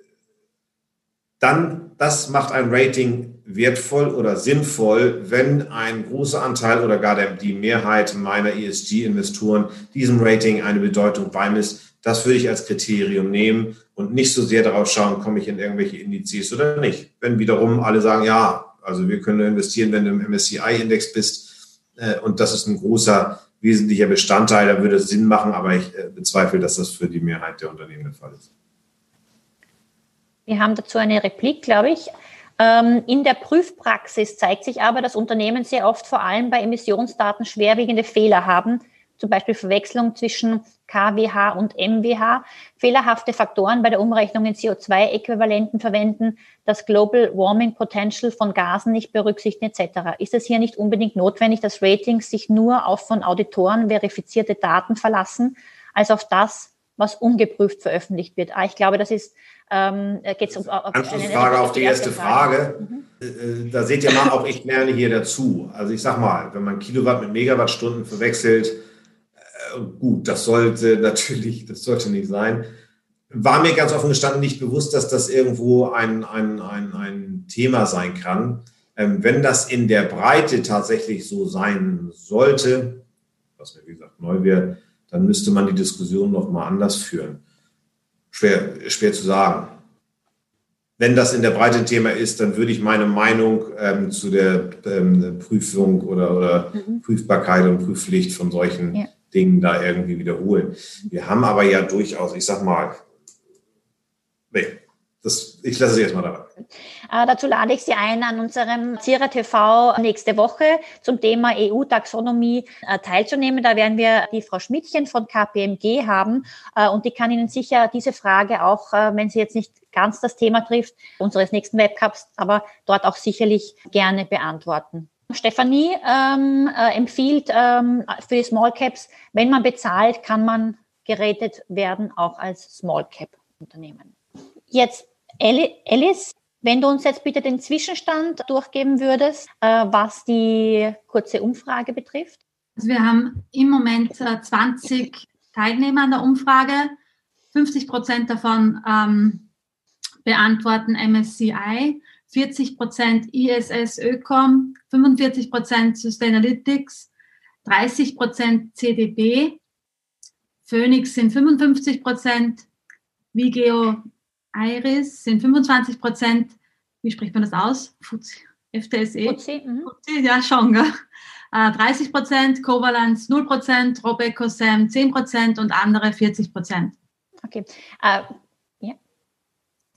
E: dann, das macht ein Rating wertvoll oder sinnvoll, wenn ein großer Anteil oder gar der, die Mehrheit meiner ESG-Investoren diesem Rating eine Bedeutung beimisst. Das würde ich als Kriterium nehmen und nicht so sehr darauf schauen, komme ich in irgendwelche Indizes oder nicht. Wenn wiederum alle sagen, ja, also wir können investieren, wenn du im MSCI-Index bist äh, und das ist ein großer, wesentlicher Bestandteil, dann würde es Sinn machen, aber ich äh, bezweifle, dass das für die Mehrheit der Unternehmen der Fall ist.
G: Wir haben dazu eine Replik, glaube ich. Ähm, in der Prüfpraxis zeigt sich aber, dass Unternehmen sehr oft vor allem bei Emissionsdaten schwerwiegende Fehler haben, zum Beispiel Verwechslung zwischen KWH und MWH, fehlerhafte Faktoren bei der Umrechnung in CO2-Äquivalenten verwenden, das Global Warming Potential von Gasen nicht berücksichtigen etc. Ist es hier nicht unbedingt notwendig, dass Ratings sich nur auf von Auditoren verifizierte Daten verlassen, als auf das, was ungeprüft veröffentlicht wird? Ah, ich glaube, das ist ähm, geht es um
E: Anschlussfrage auf die erste Frage. Frage. Mhm. Äh, da seht ihr mal, auch ich lerne hier dazu. Also ich sag mal, wenn man Kilowatt mit Megawattstunden verwechselt, äh, gut, das sollte [laughs] natürlich, das sollte nicht sein. War mir ganz offen gestanden nicht bewusst, dass das irgendwo ein, ein, ein, ein Thema sein kann. Ähm, wenn das in der Breite tatsächlich so sein sollte, was mir wie gesagt neu wäre, dann müsste man die Diskussion noch mal anders führen schwer, schwer zu sagen. Wenn das in der Breite ein Thema ist, dann würde ich meine Meinung ähm, zu der ähm, Prüfung oder, oder mhm. Prüfbarkeit und Prüfpflicht von solchen ja. Dingen da irgendwie wiederholen. Wir haben aber ja durchaus, ich sag mal, nee, das, Ich lasse Sie erstmal dabei.
G: Äh, dazu lade ich Sie ein, an unserem CIRA TV nächste Woche zum Thema EU-Taxonomie äh, teilzunehmen. Da werden wir die Frau Schmidtchen von KPMG haben äh, und die kann Ihnen sicher diese Frage auch, äh, wenn sie jetzt nicht ganz das Thema trifft, unseres nächsten Webcups, aber dort auch sicherlich gerne beantworten. Stefanie ähm, äh, empfiehlt ähm, für die Small Caps, wenn man bezahlt, kann man gerätet werden, auch als Small Cap Unternehmen. Jetzt Alice, wenn du uns jetzt bitte den Zwischenstand durchgeben würdest, äh, was die kurze Umfrage betrifft.
F: Also wir haben im Moment 20 äh, Teilnehmer an der Umfrage. 50 Prozent davon ähm, beantworten MSCI, 40 Prozent ISS Ökom, 45 Prozent Sustainalytics, 30 Prozent CDB, Phoenix sind 55 Prozent, Vigeo Iris sind 25 Prozent, wie spricht man das aus? FTSE? FTSE, mhm. ja schon, gell? 30 äh, Prozent, Covalence 0 Prozent, Robeco Sam 10 Prozent und andere 40 Prozent.
G: Okay. Uh, ja.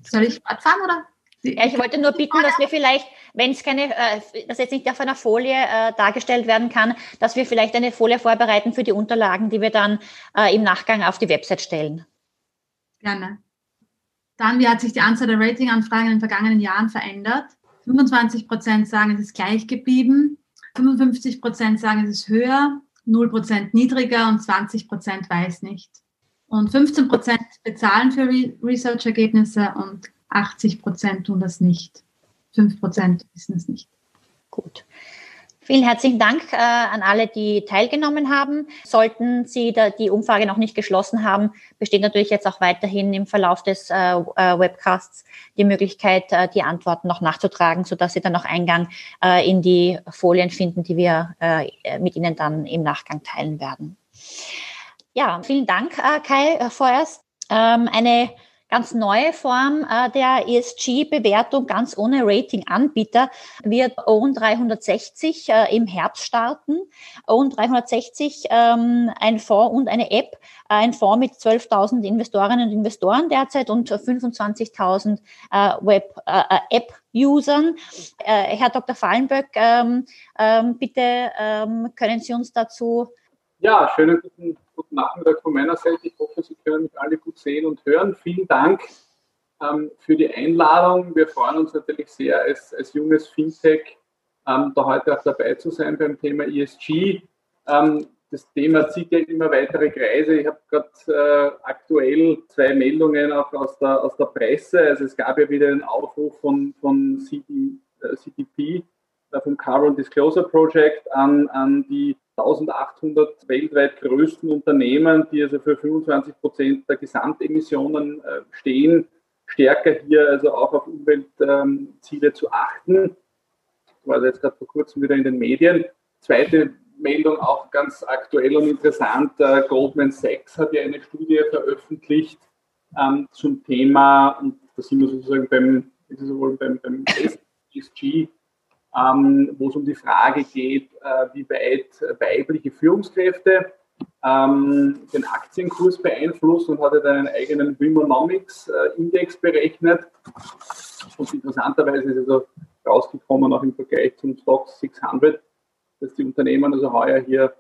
F: Soll ich fortfahren oder?
G: Ja, ich wollte nur bitten, dass wir vielleicht, wenn es keine, äh, das jetzt nicht auf einer Folie äh, dargestellt werden kann, dass wir vielleicht eine Folie vorbereiten für die Unterlagen, die wir dann äh, im Nachgang auf die Website stellen.
F: Gerne. Dann, wie hat sich die Anzahl der Ratinganfragen in den vergangenen Jahren verändert? 25 Prozent sagen, es ist gleich geblieben. 55 Prozent sagen, es ist höher. 0 Prozent niedriger und 20 Prozent weiß nicht. Und 15 Prozent bezahlen für Re Research-Ergebnisse und 80 Prozent tun das nicht. 5 Prozent wissen es nicht.
G: Gut. Vielen herzlichen Dank äh, an alle, die teilgenommen haben. Sollten Sie die Umfrage noch nicht geschlossen haben, besteht natürlich jetzt auch weiterhin im Verlauf des äh, äh Webcasts die Möglichkeit, äh, die Antworten noch nachzutragen, sodass Sie dann noch Eingang äh, in die Folien finden, die wir äh, mit Ihnen dann im Nachgang teilen werden. Ja, vielen Dank, Kai, vorerst. Ähm, eine ganz neue Form äh, der ESG-Bewertung, ganz ohne Rating-Anbieter, wird OWN 360 äh, im Herbst starten. OWN 360, ähm, ein Fonds und eine App, äh, ein Fonds mit 12.000 Investorinnen und Investoren derzeit und 25.000 äh, Web-App-Usern. Äh, Herr Dr. Fallenböck, ähm, ähm, bitte ähm, können Sie uns dazu
H: ja, schönen guten, guten, Nachmittag von meiner Seite. Ich hoffe, Sie können mich alle gut sehen und hören. Vielen Dank ähm, für die Einladung. Wir freuen uns natürlich sehr, als, als junges Fintech ähm, da heute auch dabei zu sein beim Thema ESG. Ähm, das Thema zieht ja immer weitere Kreise. Ich habe gerade äh, aktuell zwei Meldungen auch aus der, aus der Presse. Also es gab ja wieder einen Aufruf von, von CD, äh, CDP, äh, vom Carbon Disclosure Project an, an die 1800 weltweit größten Unternehmen, die also für 25 Prozent der Gesamtemissionen äh, stehen, stärker hier also auch auf Umweltziele ähm, zu achten. Das war jetzt gerade vor kurzem wieder in den Medien. Zweite Meldung auch ganz aktuell und interessant. Äh, Goldman Sachs hat ja eine Studie veröffentlicht ähm, zum Thema, und da sind wir sozusagen beim, ist es wohl beim, beim ESG, ähm, wo es um die Frage geht, äh, wie weit weibliche Führungskräfte ähm, den Aktienkurs beeinflussen und hat dann einen eigenen Womenomics-Index äh, berechnet. Und interessanterweise ist also rausgekommen, auch im Vergleich zum Stocks 600, dass die Unternehmen also heuer hier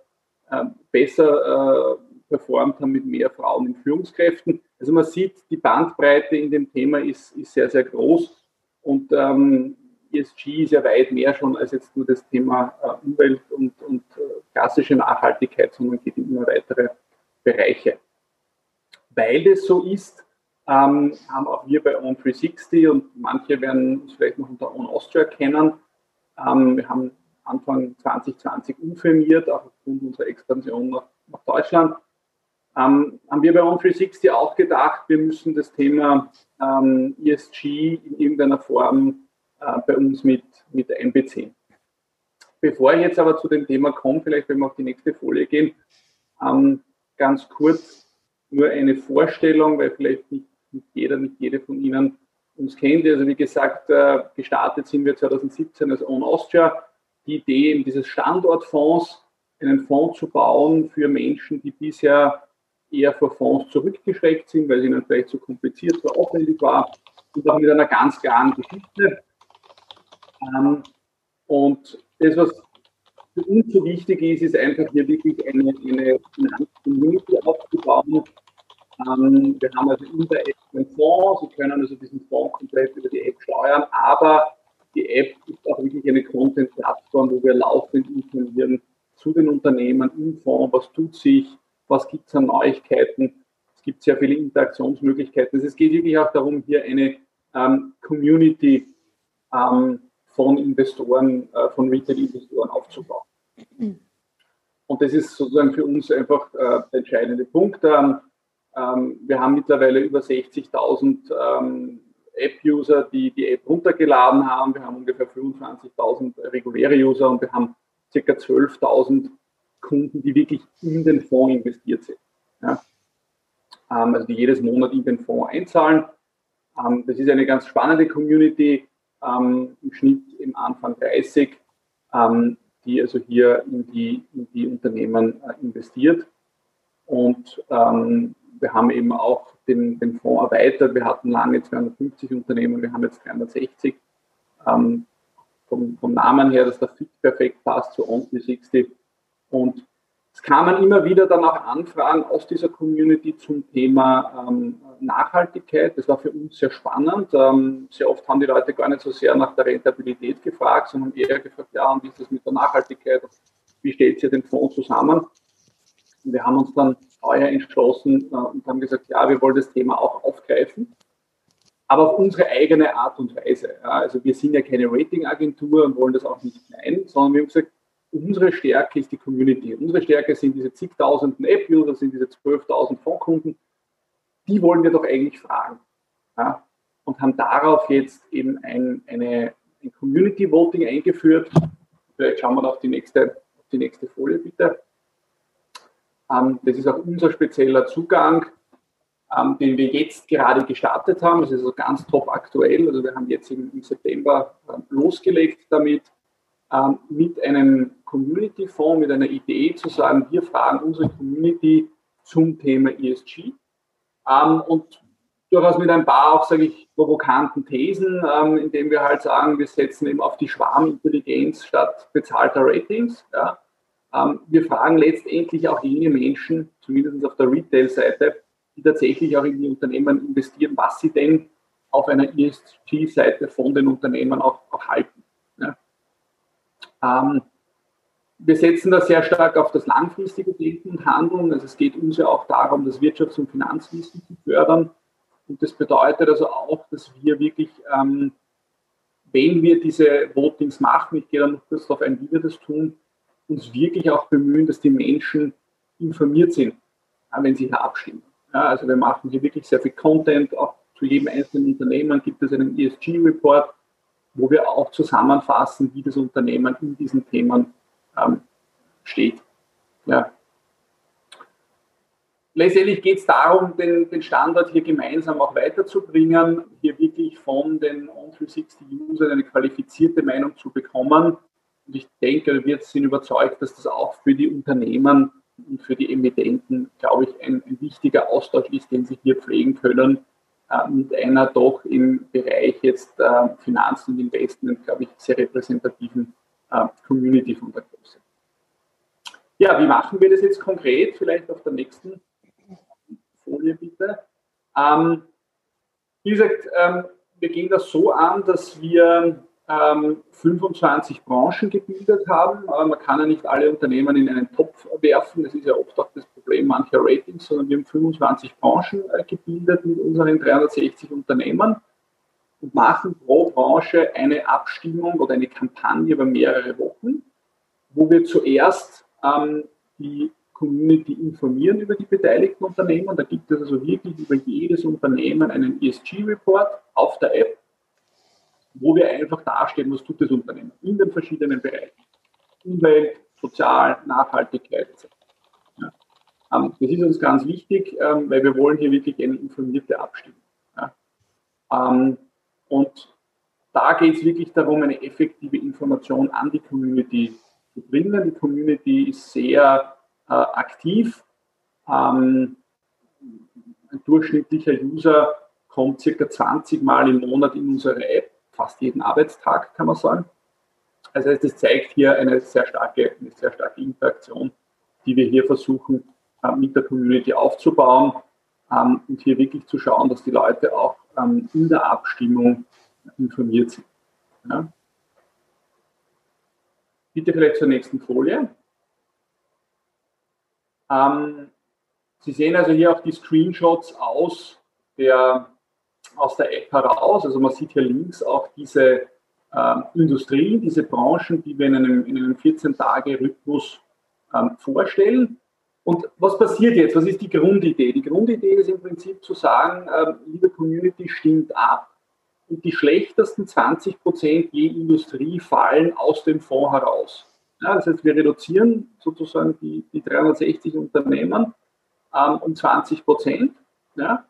H: äh, besser performt haben mit mehr Frauen in Führungskräften. Also man sieht, die Bandbreite in dem Thema ist, ist sehr, sehr groß. Und ähm, ESG ist ja weit mehr schon als jetzt nur das Thema äh, Umwelt und, und äh, klassische Nachhaltigkeit, sondern geht in immer weitere Bereiche. Weil das so ist, ähm, haben auch wir bei On360 und manche werden uns vielleicht noch unter On Austria kennen. Ähm, wir haben Anfang 2020 umfirmiert, auch aufgrund unserer Expansion nach, nach Deutschland. Ähm, haben wir bei On360 auch gedacht, wir müssen das Thema ähm, ESG in irgendeiner Form bei uns mit, mit einbeziehen. Bevor ich jetzt aber zu dem Thema komme, vielleicht wenn wir auf die nächste Folie gehen, ähm, ganz kurz nur eine Vorstellung, weil vielleicht nicht, nicht jeder, nicht jede von Ihnen uns kennt. Also wie gesagt, äh, gestartet sind wir 2017 als On Austria. Die Idee eben dieses Standortfonds, einen Fonds zu bauen für Menschen, die bisher eher vor Fonds zurückgeschreckt sind, weil es ihnen vielleicht zu kompliziert, zu aufwendig war, und auch mit einer ganz klaren Geschichte. Ähm, und das, was für uns so wichtig ist, ist einfach hier wirklich eine, eine Finanzcommunity aufzubauen. Ähm, wir haben also in der App einen Fonds, Sie können also diesen Fonds komplett über die App steuern, aber die App ist auch wirklich eine Content-Plattform, wo wir laufend informieren zu den Unternehmen im Fonds, was tut sich, was gibt es an Neuigkeiten. Es gibt sehr viele Interaktionsmöglichkeiten. Also es geht wirklich auch darum, hier eine ähm, Community ähm, von Investoren, äh, von Retail-Investoren aufzubauen. Und das ist sozusagen für uns einfach äh, der entscheidende Punkt. Ähm, ähm wir haben mittlerweile über 60.000 ähm, App-User, die die App runtergeladen haben. Wir haben ungefähr 25.000 reguläre User und wir haben ca. 12.000 Kunden, die wirklich in den Fonds investiert sind. Ja. Also die jedes Monat in den Fonds einzahlen. Das ist eine ganz spannende Community, ähm, im Schnitt im Anfang 30, die also hier in die, in die Unternehmen äh, investiert. Und wir haben eben auch den, den Fonds erweitert. Wir hatten lange 250 Unternehmen, wir haben jetzt 360. Ähm, vom, vom, Namen her, dass der Fit perfekt passt zu On360. Und es kamen immer wieder dann auch Anfragen aus dieser Community zum Thema ähm, Nachhaltigkeit. Das war für uns sehr spannend. Ähm, sehr oft haben die Leute gar nicht so sehr nach der Rentabilität gefragt, sondern eher gefragt, ja, und wie ist das mit der Nachhaltigkeit? Wie stellt ihr den Fonds zusammen? Und wir haben uns dann heuer entschlossen äh, und haben gesagt, ja, wir wollen das Thema auch aufgreifen, aber auf unsere eigene Art und Weise. Also wir sind ja keine Ratingagentur und wollen das auch nicht sein, sondern wir haben gesagt, unsere Stärke ist die Community. Unsere Stärke sind diese zigtausenden App-User, sind diese 12.000 Fondkunden. Die wollen wir doch eigentlich fragen. Ja, und haben darauf jetzt eben ein, eine, ein Community Voting eingeführt. Vielleicht schauen wir auf die nächste, die nächste Folie bitte. Ähm, das ist auch unser spezieller Zugang, ähm, den wir jetzt gerade gestartet haben. Das ist also ganz top aktuell. Also wir haben jetzt im, September ähm, losgelegt damit, mit einem Community-Fonds, mit einer Idee zu sagen, wir fragen unsere Community zum Thema ESG. und durchaus mit ein paar auch, sage ich, provokanten Thesen, indem wir halt sagen, wir setzen eben auf die Schwarmintelligenz statt bezahlter Ratings. Ja. Ähm, wir fragen letztendlich auch jene Menschen, zumindest auf der Retail-Seite, die tatsächlich auch in die Unternehmen investieren, was sie denn auf einer ESG-Seite von den Unternehmen auch, auch halten. Ähm, wir setzen da sehr stark auf das langfristige Denken und Handeln. Also es geht uns ja auch darum, das Wirtschafts- und Finanzwissen zu fördern. Und das bedeutet also auch, dass wir wirklich, ähm, wenn wir diese Votings machen, ich gehe dann noch kurz darauf ein, wie wir das tun, uns wirklich auch bemühen, dass die Menschen informiert sind, wenn sie hier abstimmen. Ja, also wir machen hier wirklich sehr viel Content, auch zu jedem einzelnen Unternehmen gibt es einen ESG-Report, wo wir auch zusammenfassen, wie das Unternehmen in diesen Themen ähm, steht. Ja. Letztendlich geht es darum, den, den, Standard hier gemeinsam auch weiterzubringen, hier wirklich von den On360-Usern eine qualifizierte Meinung zu bekommen und ich denke, wir sind überzeugt, dass das auch für die Unternehmen und für die Emittenten, glaube ich, ein, ein wichtiger Austausch ist, den sie hier pflegen können, mit einer doch im Bereich jetzt äh, Finanzen und Investment, glaube ich, sehr repräsentativen äh, Community von der Größe. Ja, wie machen wir das jetzt konkret? Vielleicht auf der nächsten Folie bitte. Ähm, wie gesagt, ähm, wir gehen das so an, dass wir 25 ähm, Branchen gebildet haben. man kann ja nicht alle Unternehmen in einen Topf werfen. Das ist ja oft auch das Problem mancher Ratings, sondern wir haben 25 Branchen äh, gebildet mit unseren 360 Unternehmen und machen pro Branche eine Abstimmung oder eine Kampagne über mehrere Wochen, wo wir zuerst ähm, die Community informieren über die beteiligten Unternehmen. Da gibt es also wirklich über jedes Unternehmen einen ESG-Report auf der App wo wir einfach darstellen, was tut das Unternehmen in den verschiedenen Bereichen. Umwelt, Sozial, Nachhaltigkeit. Ja. Ähm, das ist uns ganz wichtig, ähm, weil wir wollen hier wirklich eine informierte Abstimmung. Ja. Ähm, und da geht es wirklich darum, eine effektive Information an die Community zu bringen. Die Community ist sehr äh, aktiv. Ähm, ein durchschnittlicher User kommt circa 20 Mal im Monat in unsere App, fast jeden Arbeitstag, kann man sagen. Das zeigt hier eine sehr starke, eine sehr starke Interaktion, die wir hier versuchen äh, mit der Community aufzubauen ähm, und hier wirklich zu schauen, dass die Leute auch ähm, in der Abstimmung informiert sind. Ja. Bitte vielleicht zur nächsten Folie. Ähm, Sie sehen also hier auch die Screenshots aus der, aus der App heraus. Also man sieht hier links auch diese äh, Industrien, diese Branchen, die wir in einem, in einem 14-Tage-Rhythmus ähm, vorstellen. Und was passiert jetzt? Was ist die Grundidee? Die Grundidee ist im Prinzip zu sagen, äh, liebe Community, stimmt ab und die schlechtesten 20 Prozent je Industrie fallen aus dem Fonds heraus. Ja, das heißt, wir reduzieren sozusagen die, die 360 Unternehmen ähm, um 20 Prozent, ja,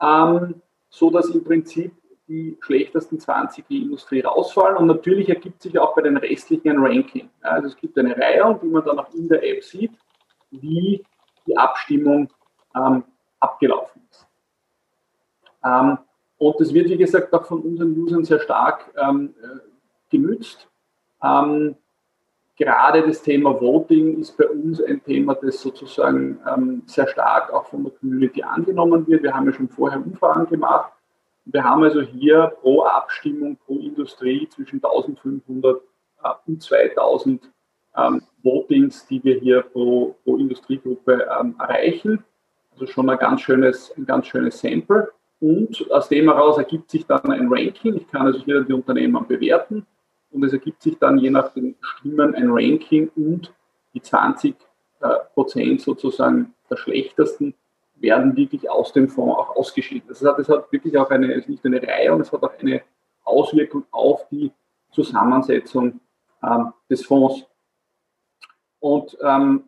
H: ähm, so dass im Prinzip die schlechtesten 20 die Industrie rausfallen. Und natürlich ergibt sich auch bei den restlichen ein Ranking. Also es gibt eine Reihe, die man dann auch in der App sieht, wie die Abstimmung ähm, abgelaufen ist. Ähm, und das wird, wie gesagt, auch von unseren Usern sehr stark ähm, äh, genützt. Ähm, gerade das Thema Voting ist bei uns ein Thema, das sozusagen ähm, sehr stark auch von der Community angenommen wird. Wir haben ja schon vorher Umfragen gemacht. Wir haben also hier pro Abstimmung, pro Industrie zwischen 1500 äh, und 2000 ähm, Votings, die wir hier pro, pro Industriegruppe ähm, erreichen. Also schon ein ganz schönes, ein ganz schönes Sample. Und aus dem heraus ergibt sich dann ein Ranking. Ich kann also hier die Unternehmen bewerten und es ergibt sich dann je nach den Stimmen ein Ranking und die 20 äh, Prozent sozusagen der schlechtesten werden wirklich aus dem Fonds auch ausgeschieden. Das hat, das hat wirklich auch eine, es ist nicht eine Reihe und es hat auch eine Auswirkung auf die Zusammensetzung ähm, des Fonds. Und ähm,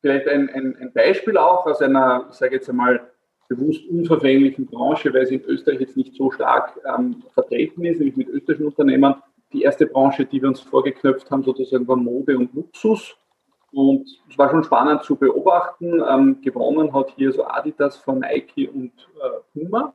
H: vielleicht ein, ein, ein, Beispiel auch aus einer, ich sage jetzt einmal, bewusst unverfänglichen Branche, weil sie in Österreich jetzt nicht so stark ähm, vertreten ist, nämlich mit österreichischen Unternehmen. Die erste Branche, die wir uns vorgeknöpft haben, sozusagen war Mode und Luxus. Und es war schon spannend zu beobachten. Ähm, gewonnen hat hier so Adidas von Nike und äh, Puma.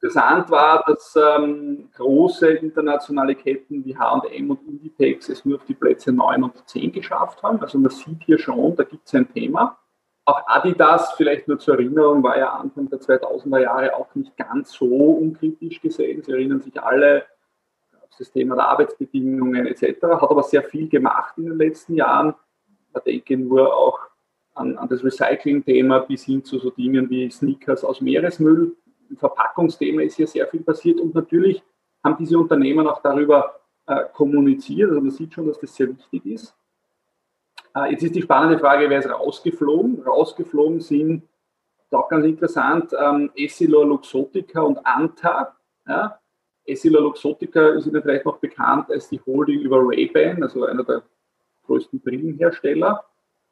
H: Interessant war, dass ähm, große internationale Ketten wie H&M und Inditex es nur auf die Plätze 9 und 10 geschafft haben. Also man sieht hier schon, da gibt es ein Thema. Auch Adidas, vielleicht nur zur Erinnerung, war ja Anfang der 2000er Jahre auch nicht ganz so unkritisch gesehen. Sie erinnern sich alle das Thema der Arbeitsbedingungen etc., hat aber sehr viel gemacht in den letzten Jahren. Man denke nur auch an, an das Recycling-Thema bis hin zu so Dingen wie Sneakers aus Meeresmüll im Verpackungsthema ist hier sehr viel passiert und natürlich haben diese Unternehmen auch darüber äh, kommuniziert. Also man sieht schon, dass das sehr wichtig ist. Äh, jetzt ist die spannende Frage, wer ist rausgeflogen? Rausgeflogen sind, auch ganz interessant, ähm, Essilor Luxotica und Anta. Ja? Essilor Luxotica ist Ihnen vielleicht noch bekannt als die Holding über Ray-Ban, also einer der größten Brillenhersteller.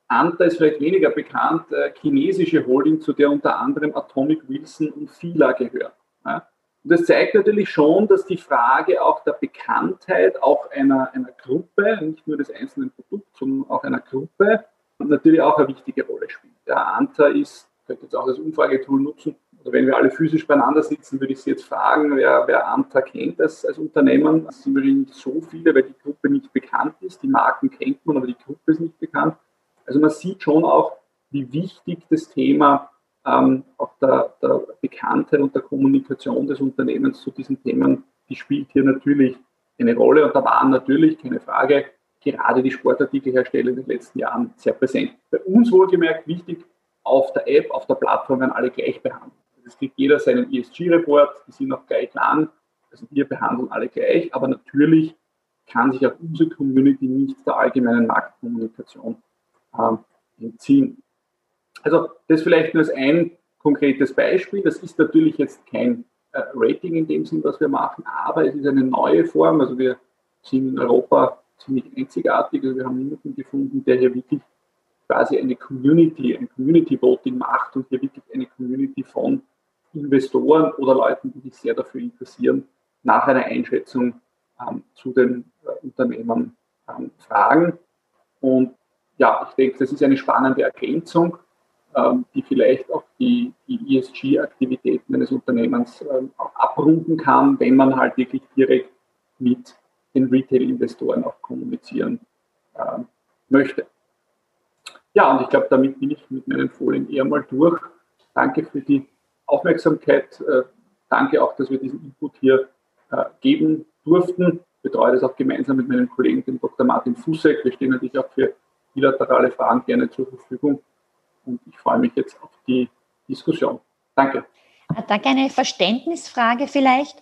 H: Anta ist vielleicht weniger bekannt, äh, chinesische Holding, zu der unter anderem Atomic Wilson und Fila gehören. Ja. Und das zeigt natürlich schon, dass die Frage auch der Bekanntheit auch einer, einer Gruppe, nicht nur des einzelnen Produkts, sondern auch einer Gruppe, natürlich auch eine wichtige Rolle spielt. Der Anta ist, könnte jetzt auch das Umfragetool nutzen, oder wenn wir alle physisch beieinander sitzen, würde ich Sie jetzt fragen, wer, wer Anta kennt als, als Unternehmen. Das sind wahrscheinlich nicht so viele, weil die Gruppe nicht bekannt ist. Die Marken kennt man, aber die Gruppe ist nicht bekannt. Also man sieht schon auch, wie wichtig das Thema ähm, auch der, der Bekanntheit und der Kommunikation des Unternehmens zu diesen Themen, die spielt hier natürlich eine Rolle. Und da waren natürlich, keine Frage, gerade die Sportartikelhersteller in den letzten Jahren sehr präsent. Bei uns wohlgemerkt wichtig, auf der App, auf der Plattform werden alle gleich behandelt. Es kriegt jeder seinen ESG-Report, die sind auch gleich lang. Also wir behandeln alle gleich, aber natürlich kann sich auch unsere Community nicht der allgemeinen Marktkommunikation ähm, entziehen. Also das vielleicht nur als ein konkretes Beispiel. Das ist natürlich jetzt kein äh, Rating in dem Sinn, was wir machen, aber es ist eine neue Form. Also wir sind in Europa ziemlich einzigartig. Also wir haben niemanden gefunden, der hier wirklich quasi eine Community, ein Community Voting macht und hier wirklich eine Community von Investoren oder Leuten, die sich sehr dafür interessieren, nach einer Einschätzung ähm, zu den äh, Unternehmen ähm, fragen. Und ja, ich denke, das ist eine spannende Ergänzung ähm, die vielleicht auch die, die ESG-Aktivitäten eines Unternehmens ähm, auch abrunden kann, wenn man halt wirklich direkt mit den Retail-Investoren auch kommunizieren äh, möchte. Ja, und ich glaube, damit bin ich mit meinen Folien eher mal durch. Danke für die Aufmerksamkeit. Äh, danke auch, dass wir diesen Input hier äh, geben durften. Ich betreue das auch gemeinsam mit meinem Kollegen, dem Dr. Martin Fussek. Wir stehen natürlich auch für bilaterale Fragen gerne zur Verfügung. Und ich freue mich jetzt auf die Diskussion. Danke.
G: Danke, eine Verständnisfrage vielleicht.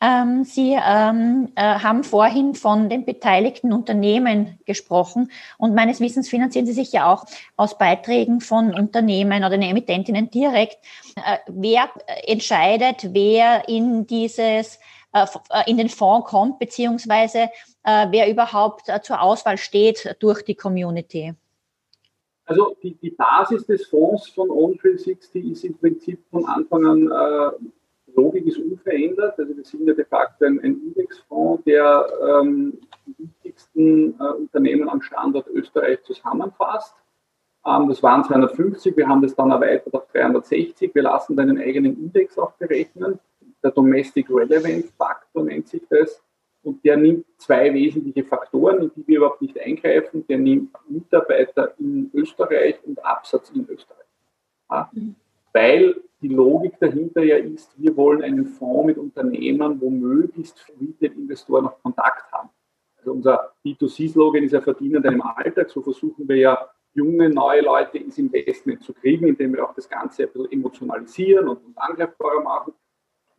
G: Ähm, Sie ähm, äh, haben vorhin von den beteiligten Unternehmen gesprochen und meines Wissens finanzieren Sie sich ja auch aus Beiträgen von Unternehmen oder den Emittentinnen direkt. Äh, wer entscheidet, wer in dieses äh, äh, in den Fonds kommt, beziehungsweise äh, wer überhaupt zur Auswahl steht durch die Community?
H: Also die, die Basis des Fonds von On360 ist im Prinzip von Anfang an äh, Logik ist unverändert. Also wir sind ja de facto ein, ein Indexfonds, der ähm, die wichtigsten äh, Unternehmen am Standort Österreich zusammenfasst. Ähm, das waren 250, wir haben das dann erweitert auf 360. Wir lassen dann einen eigenen Index auch berechnen. Der Domestic Relevance Factor nennt sich das. Und der nimmt zwei wesentliche Faktoren, in die wir überhaupt nicht eingreifen. Der nimmt Mitarbeiter in Österreich und Absatz in Österreich. Ja? Mhm. Weil die Logik dahinter ja ist, wir wollen einen Fonds mit Unternehmen, wo möglichst Retail-Investoren noch Kontakt haben. Also unser B2C-Slogan ist ja verdienen deinem Alltag. So versuchen wir ja junge, neue Leute ins Investment zu kriegen, indem wir auch das Ganze ein bisschen emotionalisieren und, und angreifbarer machen.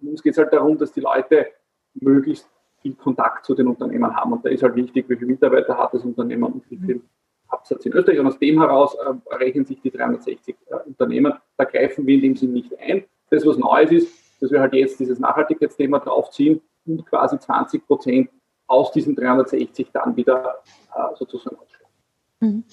H: Und uns geht es halt darum, dass die Leute möglichst viel Kontakt zu den Unternehmen haben. Und da ist halt wichtig, wie viele Mitarbeiter hat das Unternehmen und wie viel Absatz in Österreich. Und aus dem heraus äh, rechnen sich die 360 äh, Unternehmen. Da greifen wir in dem Sinn nicht ein. Das, was Neues ist, dass wir halt jetzt dieses Nachhaltigkeitsthema draufziehen und quasi 20 Prozent aus diesen 360 dann wieder äh, sozusagen ausstellen.
G: Mhm.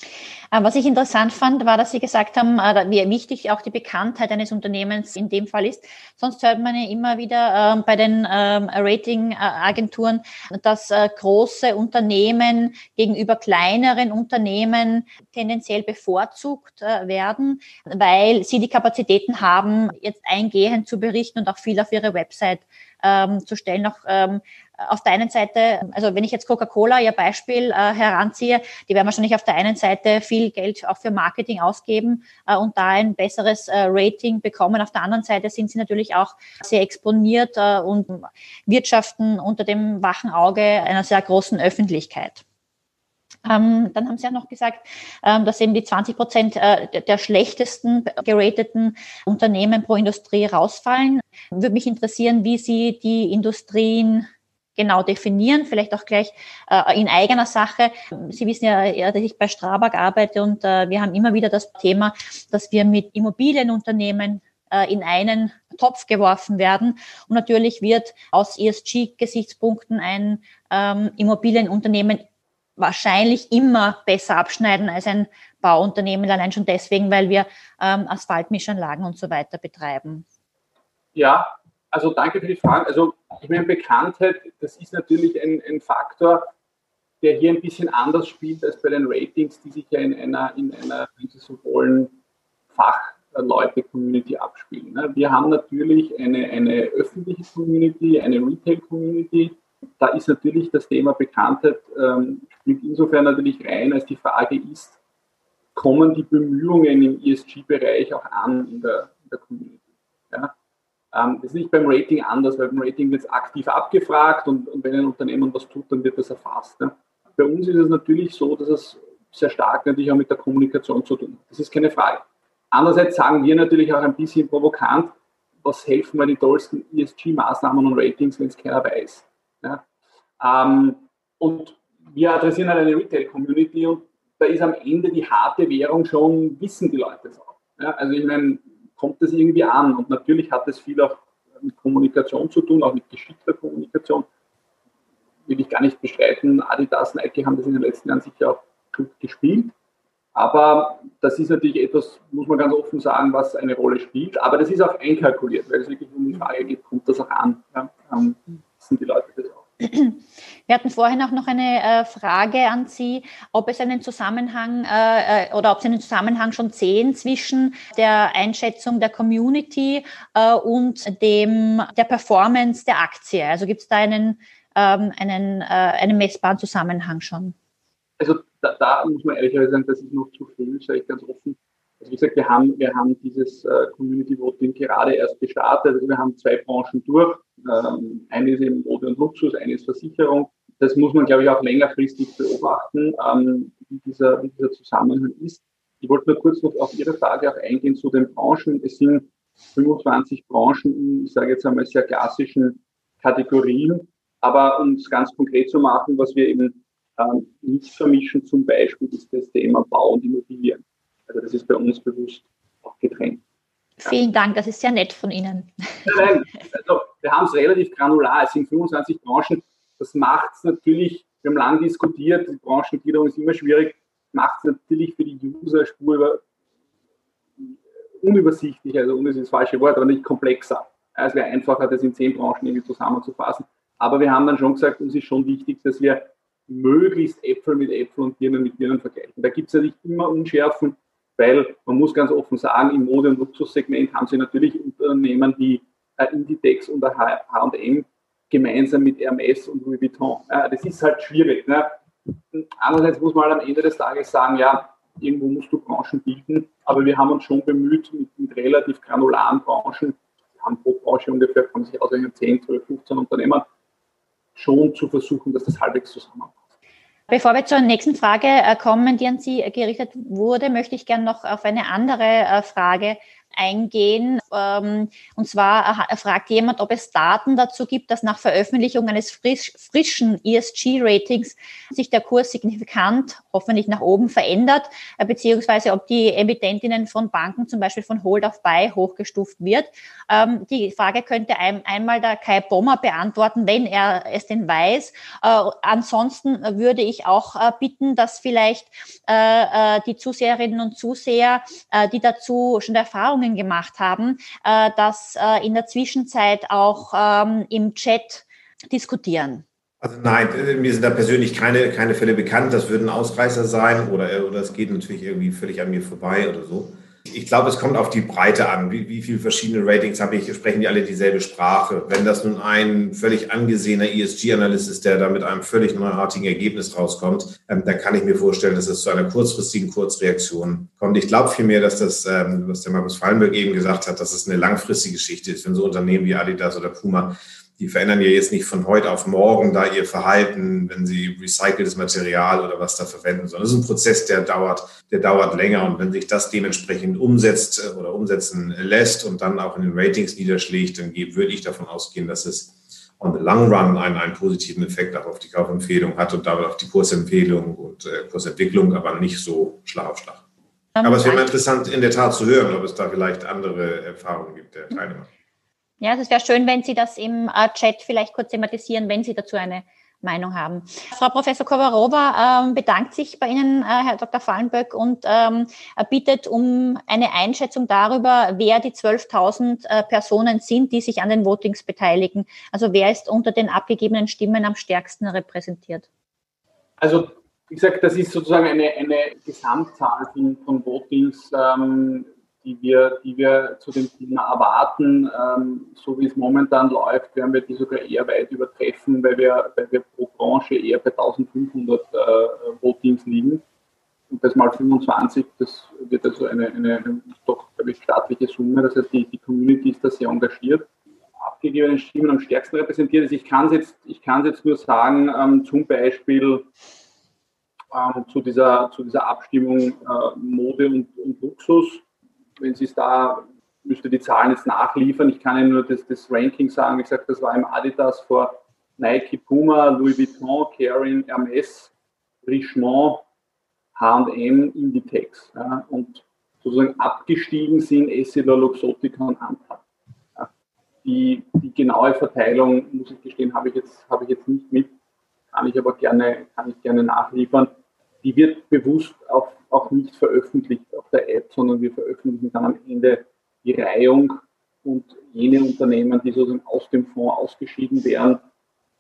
G: Äh, was ich interessant fand, war, dass Sie gesagt haben, äh, wie wichtig auch die Bekanntheit eines Unternehmens in dem Fall ist. Sonst hört man ja immer wieder ähm, bei den ähm, Ratingagenturen, dass äh, große Unternehmen gegenüber kleineren Unternehmen tendenziell bevorzugt werden, weil sie die Kapazitäten haben, jetzt eingehend zu berichten und auch viel auf ihre Website ähm, zu stellen. Auch auf der einen Seite, also wenn ich jetzt Coca-Cola, ihr Beispiel äh, heranziehe, die werden wahrscheinlich auf der einen Seite viel Geld auch für Marketing ausgeben äh, und da ein besseres äh, Rating bekommen. Auf der anderen Seite sind sie natürlich auch sehr exponiert äh, und wirtschaften unter dem wachen Auge einer sehr großen Öffentlichkeit. Ähm, dann haben Sie ja noch gesagt, ähm, dass eben die 20 Prozent äh, der schlechtesten gerateten Unternehmen pro Industrie rausfallen. Würde mich interessieren, wie Sie die Industrien genau definieren, vielleicht auch gleich äh, in eigener Sache. Sie wissen ja, dass ich bei Strabag arbeite und äh, wir haben immer wieder das Thema, dass wir mit Immobilienunternehmen äh, in einen Topf geworfen werden. Und natürlich wird aus ESG-Gesichtspunkten ein ähm, Immobilienunternehmen wahrscheinlich immer besser abschneiden als ein Bauunternehmen, allein schon deswegen, weil wir ähm, Asphaltmischanlagen und so weiter betreiben.
H: Ja, also danke für die Frage. Also ich meine, Bekanntheit, das ist natürlich ein, ein Faktor, der hier ein bisschen anders spielt als bei den Ratings, die sich ja in einer, in einer, wenn Sie so wollen, Fachleute-Community abspielen. Ne? Wir haben natürlich eine, eine öffentliche Community, eine Retail-Community. Da ist natürlich das Thema Bekanntheit, ähm, spielt insofern natürlich rein, als die Frage ist, kommen die Bemühungen im ESG-Bereich auch an in der, in der Community? Ja? Ähm, das ist nicht beim Rating anders, weil beim Rating wird es aktiv abgefragt und, und, wenn ein Unternehmen was tut, dann wird das erfasst. Ne? Bei uns ist es natürlich so, dass es sehr stark natürlich auch mit der Kommunikation zu tun hat. Das ist keine Frage. Andererseits sagen wir natürlich auch ein bisschen provokant, was helfen mir die tollsten ESG-Maßnahmen und Ratings, wenn es keiner weiß. Ja? Ähm, und wir adressieren halt eine Retail-Community und da ist am Ende die harte Währung schon, wissen die Leute es auch. Ja? Also ich meine, kommt das irgendwie an. Und natürlich hat es viel auch mit Kommunikation zu tun, auch mit geschickter Kommunikation. Will ich gar nicht bestreiten. Adidas, Nike haben das in den letzten Jahren sicher auch gut gespielt. Aber das ist natürlich etwas, muss man ganz offen sagen, was eine Rolle spielt. Aber das ist auch einkalkuliert, weil es wirklich um die Frage geht, kommt das auch an? Ja, ähm, wissen die Leute das auch?
G: Wir hatten vorhin auch noch eine äh, Frage an Sie, ob es einen Zusammenhang äh, äh, oder ob Sie einen Zusammenhang schon sehen zwischen der Einschätzung der Community und dem der Performance der Aktie. Also gibt es da einen, ähm, einen, einen messbaren Zusammenhang schon?
H: Also da, da muss man ehrlicherweise sagen, das ist noch zu früh, sage ich ganz offen. Also wie gesagt, wir haben, wir haben dieses äh, Community Voting gerade erst gestartet. Also wir haben zwei Branchen durch. Ähm, eine ist eben Mode und Luxus, eine ist Versicherung. Das muss man, glaube ich, auch längerfristig beobachten, ähm, wie, dieser, wie dieser Zusammenhang ist. Ich wollte nur kurz noch auf Ihre Frage auch eingehen zu den Branchen. Es sind 25 Branchen in, ich sage jetzt einmal, sehr klassischen Kategorien. Aber um es ganz konkret zu machen, was wir eben ähm, nicht vermischen, zum Beispiel ist das Thema Bau und Immobilien. Also das ist bei uns bewusst auch getrennt.
G: Vielen Dank, das ist sehr nett von Ihnen.
H: Nein, also wir haben es relativ granular, es sind 25 Branchen. Das macht es natürlich, wir haben lange diskutiert, die Branchengliederung ist immer schwierig, macht es natürlich für die User spurüber unübersichtlich, also un ist das falsche Wort, aber nicht komplexer. Es wäre einfacher, das in zehn Branchen irgendwie zusammenzufassen. Aber wir haben dann schon gesagt, uns ist schon wichtig, dass wir möglichst Äpfel mit Äpfel und Birnen mit Birnen vergleichen. Da gibt es ja nicht immer Unschärfen, weil man muss ganz offen sagen, im Mode- und Luxussegment haben sie natürlich Unternehmen wie äh, Inditex und H&M gemeinsam mit Hermes und Louis Vuitton. Äh, das ist halt schwierig. Ne? Andererseits muss man halt am Ende des Tages sagen, ja, irgendwo musst du Branchen bilden, aber wir haben uns schon bemüht mit, mit relativ granularen Branchen, wir haben pro Branche ungefähr, kann sich ausrechnen, 10, 12, 15 Unternehmen, schon zu versuchen, dass das halbwegs zusammenpasst.
G: Bevor wir zur nächsten Frage äh, kommen, die an Sie gerichtet wurde, möchte ich gerne noch auf eine andere äh, Frage eingehen. Ähm, und zwar fragt jemand, ob es Daten dazu gibt, dass nach Veröffentlichung eines frisch, frischen ESG-Ratings sich der Kurs signifikant, hoffentlich nach oben verändert, äh, beziehungsweise ob die Emittentinnen von Banken zum Beispiel von Hold of Buy hochgestuft wird. Ähm, die Frage könnte einmal der Kai Bommer beantworten, wenn er es denn weiß. Äh, ansonsten würde ich auch äh, bitten, dass vielleicht die Zuseherinnen und Zuseher, die dazu schon Erfahrungen Erfahrungen gemacht haben, äh, das äh, in der Zwischenzeit auch ähm, im Chat diskutieren.
E: Also nein, äh, mir sind da persönlich keine, keine Fälle bekannt. Das würden Ausreißer sein oder, oder es geht natürlich irgendwie völlig an mir vorbei oder so. Ich glaube, es kommt auf die Breite an. Wie, wie viele verschiedene Ratings habe ich? Sprechen die alle dieselbe Sprache? Wenn das nun ein völlig angesehener ESG-Analyst ist, der da mit einem völlig neuartigen Ergebnis rauskommt, ähm, dann kann ich mir vorstellen, dass es zu einer kurzfristigen Kurzreaktion kommt. Ich glaube vielmehr, dass das, ähm, was der Markus Fallenberg eben gesagt hat, dass es eine langfristige Geschichte ist. Wenn so Unternehmen wie Adidas oder Puma die verändern ja jetzt nicht von heute auf morgen da ihr Verhalten, wenn sie recyceltes Material oder was da verwenden, sondern es ist ein Prozess, der dauert, der dauert länger. Und wenn sich das dementsprechend umsetzt äh, oder umsetzen lässt und dann auch in den Ratings niederschlägt, dann würde ich davon ausgehen, dass es on the long run einen, einen positiven Effekt auch auf die Kaufempfehlung hat und damit auf die Kursempfehlung und äh, Kursentwicklung, aber nicht so Schlag auf Schlag. Aber es wäre mal interessant, in der Tat zu hören, ob es da vielleicht andere Erfahrungen gibt der Teilnehmer.
G: Ja, es wäre schön, wenn Sie das im äh, Chat vielleicht kurz thematisieren, wenn Sie dazu eine Meinung haben. Frau Professor Kovarova ähm, bedankt sich bei Ihnen, äh, Herr Dr. Fallenböck, und ähm, bittet um eine Einschätzung darüber, wer die 12.000 äh, Personen sind, die sich an den Votings beteiligen. Also wer ist unter den abgegebenen Stimmen am stärksten repräsentiert?
H: Also wie gesagt, das ist sozusagen eine, eine Gesamtzahl von, von Votings. Ähm, die wir, die wir zu dem Thema erwarten. Ähm, so wie es momentan läuft, werden wir die sogar eher weit übertreffen, weil wir, weil wir pro Branche eher bei 1500 äh, Votings liegen. Und das mal 25, das wird also eine, eine, doch, glaube ich, staatliche Summe. Das heißt, die, die Community ist da sehr engagiert. Abgegebene Stimmen am stärksten repräsentiert ist. Ich kann es jetzt, jetzt nur sagen, ähm, zum Beispiel ähm, zu, dieser, zu dieser Abstimmung äh, Mode und, und Luxus wenn Sie es da, müsste die Zahlen jetzt nachliefern. Ich kann Ihnen nur das, das Ranking sagen. Wie gesagt, das war im Adidas vor Nike, Puma, Louis Vuitton, Kering, Hermes, Richemont, H&M, Inditex. Ja, und sozusagen abgestiegen sind Essilor, Luxottica und Anta. Ja, die, die, genaue Verteilung, muss ich gestehen, habe ich jetzt, habe ich jetzt nicht mit, kann ich aber gerne, kann ich gerne nachliefern die wird bewusst auch, auch nicht veröffentlicht auf der App, sondern wir veröffentlichen dann am Ende die Reihung und jene Unternehmen, die sozusagen aus dem Fonds ausgeschieden wären,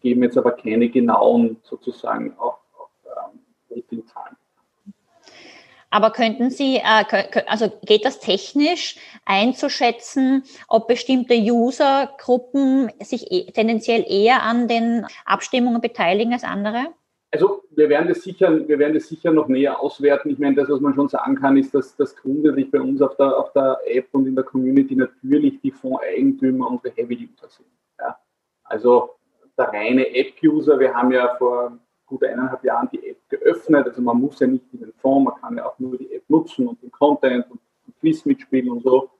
H: geben jetzt aber keine genauen sozusagen auch, auch ähm, Ratingzahlen.
G: Aber könnten Sie, äh, also geht das technisch einzuschätzen, ob bestimmte Usergruppen sich e, tendenziell eher an den Abstimmungen beteiligen als andere?
H: Also wir werden das sicher, wir werden das sicher noch näher auswerten. Ich meine, das, was man schon sagen kann, ist, dass das grundsätzlich bei uns auf der, auf der App und in der Community natürlich die Fondseigentümer unsere Heavy-User sind. Ja. Also der reine App-User, wir haben ja vor gut eineinhalb Jahren die App geöffnet. Also man muss ja nicht in den Fonds, man kann ja auch nur die App nutzen und den Content und, und Quiz mitspielen und so.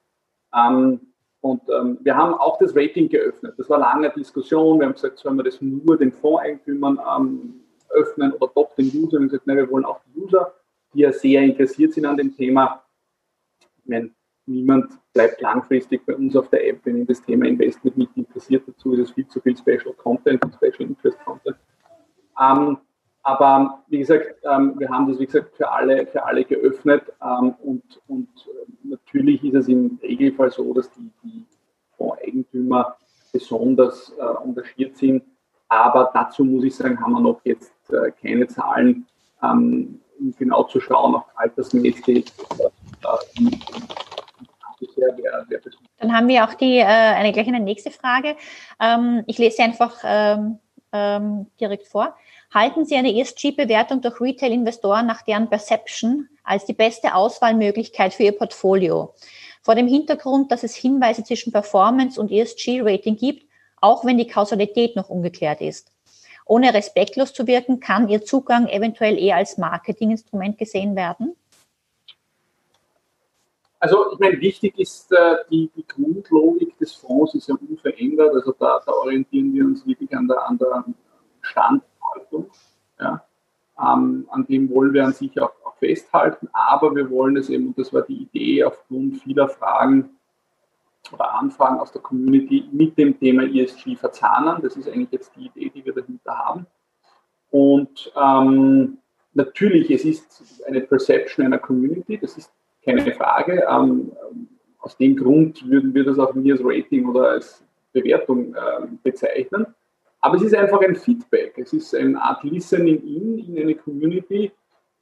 H: Ähm, und ähm, wir haben auch das Rating geöffnet. Das war lange Diskussion. Wir haben gesagt, sollen wir das nur den Fondseigentümern ähm, öffnen oder doch den User. Und gesagt, nein, wir wollen auch die User, die ja sehr interessiert sind an dem Thema. Ich meine, niemand bleibt langfristig bei uns auf der App, wenn ihn das Thema Investment nicht interessiert. Dazu ist es viel zu viel Special Content und Special Interest Content. Ähm, aber wie gesagt, ähm, wir haben das, wie gesagt, für alle, für alle geöffnet ähm, und, und natürlich ist es im Regelfall so, dass die, die Fondseigentümer besonders äh, engagiert sind. Aber dazu muss ich sagen, haben wir noch jetzt äh, keine Zahlen, ähm, um genau zu schauen, auch altersmäßig. Äh,
G: Dann haben wir auch die, äh, eine, gleich eine nächste Frage. Ähm, ich lese sie einfach ähm, ähm, direkt vor. Halten Sie eine ESG-Bewertung durch Retail-Investoren nach deren Perception als die beste Auswahlmöglichkeit für Ihr Portfolio? Vor dem Hintergrund, dass es Hinweise zwischen Performance und ESG-Rating gibt, auch wenn die Kausalität noch ungeklärt ist. Ohne respektlos zu wirken, kann Ihr Zugang eventuell eher als Marketinginstrument gesehen werden?
H: Also ich meine, wichtig ist äh, die, die, Grundlogik des Fonds ist ja unverändert. Also da, da orientieren wir uns wirklich an der, an Standhaltung. Ja. Ähm, an dem wollen wir an sich auch, auch, festhalten, aber wir wollen es eben, und das war die Idee aufgrund vieler Fragen oder Anfragen aus der Community mit dem Thema ESG verzahnen. Das ist eigentlich jetzt die Idee, die wir dahinter haben. Und ähm, natürlich, es ist eine Perception einer Community, das ist keine Frage. Ähm, aus dem Grund würden wir das auch nie als Rating oder als Bewertung äh, bezeichnen. Aber es ist einfach ein Feedback. Es ist eine Art Listening in, in eine Community,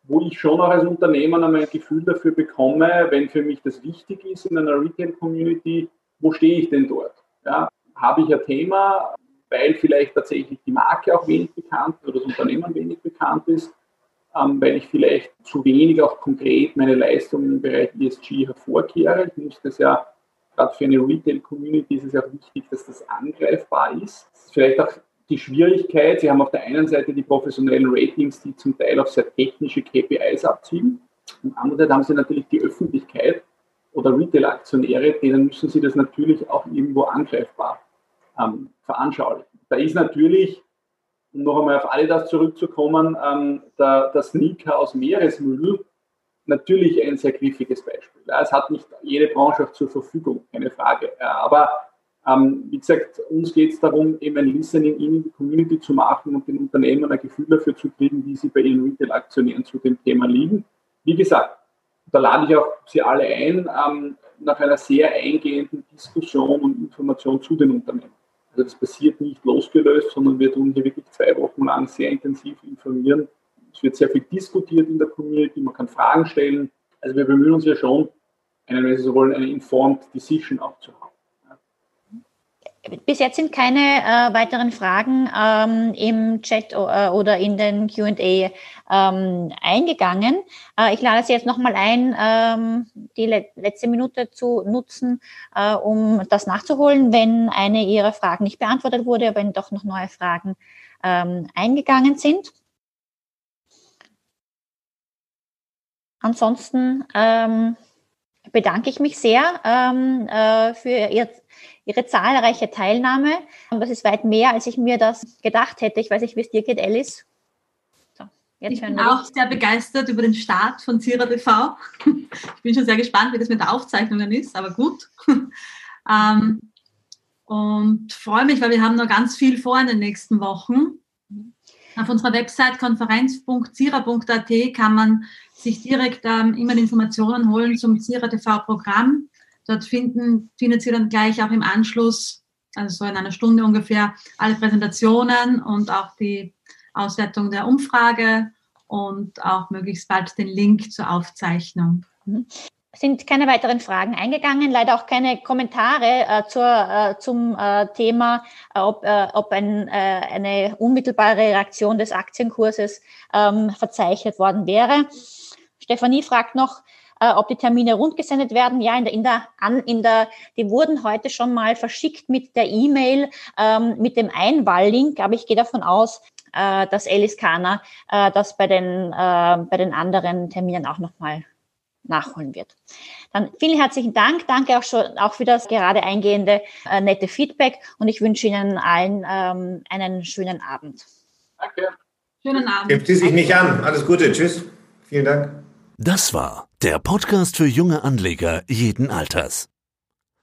H: wo ich schon auch als Unternehmer ein Gefühl dafür bekomme, wenn für mich das wichtig ist in einer Retail-Community, wo stehe ich denn dort? Ja, habe ich ein Thema, weil vielleicht tatsächlich die Marke auch wenig bekannt oder das Unternehmen wenig bekannt ist, ähm, weil ich vielleicht zu wenig auch konkret meine Leistungen im Bereich ESG hervorkehre. Ich muss das ja, gerade für eine Retail-Community ist es ja auch wichtig, dass das angreifbar ist. Das ist vielleicht auch die Schwierigkeit, Sie haben auf der einen Seite die professionellen Ratings, die zum Teil auf sehr technische KPIs abzielen. Und andererseits haben Sie natürlich die Öffentlichkeit oder Retail-Aktionäre, denen müssen Sie das natürlich auch irgendwo angreifbar ähm, veranschaulichen. Da ist natürlich um noch einmal auf Adidas zurückzukommen, ähm, der, der Sneaker aus Meeresmüll natürlich ein sehr griffiges Beispiel. Es hat nicht jede Branche auch zur Verfügung, keine Frage. Aber ähm, wie gesagt, uns geht es darum, eben ein Listening in die Community zu machen und den Unternehmen ein Gefühl dafür zu kriegen, wie sie bei ihren Retail-Aktionären zu dem Thema liegen. Wie gesagt, da lade ich auch Sie alle ein, ähm, nach einer sehr eingehenden Diskussion und Information zu den Unternehmen. Also das passiert nicht losgelöst, sondern wir tun hier wirklich zwei Wochen lang sehr intensiv informieren. Es wird sehr viel diskutiert in der Community, man kann Fragen stellen. Also wir bemühen uns ja schon, eine, wenn Sie so wollen, eine informed Decision auch zu haben.
G: Bis jetzt sind keine äh, weiteren Fragen ähm, im Chat äh, oder in den QA ähm, eingegangen. Äh, ich lade Sie jetzt nochmal ein, ähm, die le letzte Minute zu nutzen, äh, um das nachzuholen, wenn eine Ihrer Fragen nicht beantwortet wurde, wenn doch noch neue Fragen ähm, eingegangen sind. Ansonsten ähm, bedanke ich mich sehr ähm, äh, für Ihr Ihre zahlreiche Teilnahme. Und das ist weit mehr, als ich mir das gedacht hätte. Ich weiß nicht, wie es dir geht, Alice.
F: So, ich bin auch sehr begeistert über den Start von Zira TV. [laughs] Ich bin schon sehr gespannt, wie das mit Aufzeichnungen ist, aber gut. [laughs] Ähm, und freue mich, weil wir haben noch ganz viel vor in den nächsten Wochen. Auf unserer Website konferenz.zira.at kann man sich direkt ähm, immer Informationen holen zum Zira TV-Programm. Dort finden, findet Sie dann gleich auch im Anschluss also so in einer Stunde ungefähr, alle Präsentationen und auch die Auswertung der Umfrage und auch möglichst bald den Link zur Aufzeichnung.
G: Mhm sind keine weiteren Fragen eingegangen, leider auch keine Kommentare äh, zur, äh, zum äh, Thema, äh, ob, äh, ob ein, äh, eine unmittelbare Reaktion des Aktienkurses ähm, verzeichnet worden wäre. Stefanie fragt noch, ob die Termine rundgesendet werden. Ja, in der, in der, an, in der, die wurden heute schon mal verschickt mit der E-Mail, ähm, mit dem Einwahllink, aber ich gehe davon aus, dass Alice Kana das bei den, bei den anderen Terminen auch nochmal nachholen wird. Dann vielen herzlichen Dank. Danke auch schon auch für das gerade eingehende äh, nette Feedback und ich wünsche Ihnen allen ähm, einen schönen Abend.
H: Danke.
F: Schönen Abend.
E: Gibt Sie sich nicht an. Alles Gute. Tschüss. Vielen Dank.
A: Das war der Podcast für junge Anleger jeden Alters.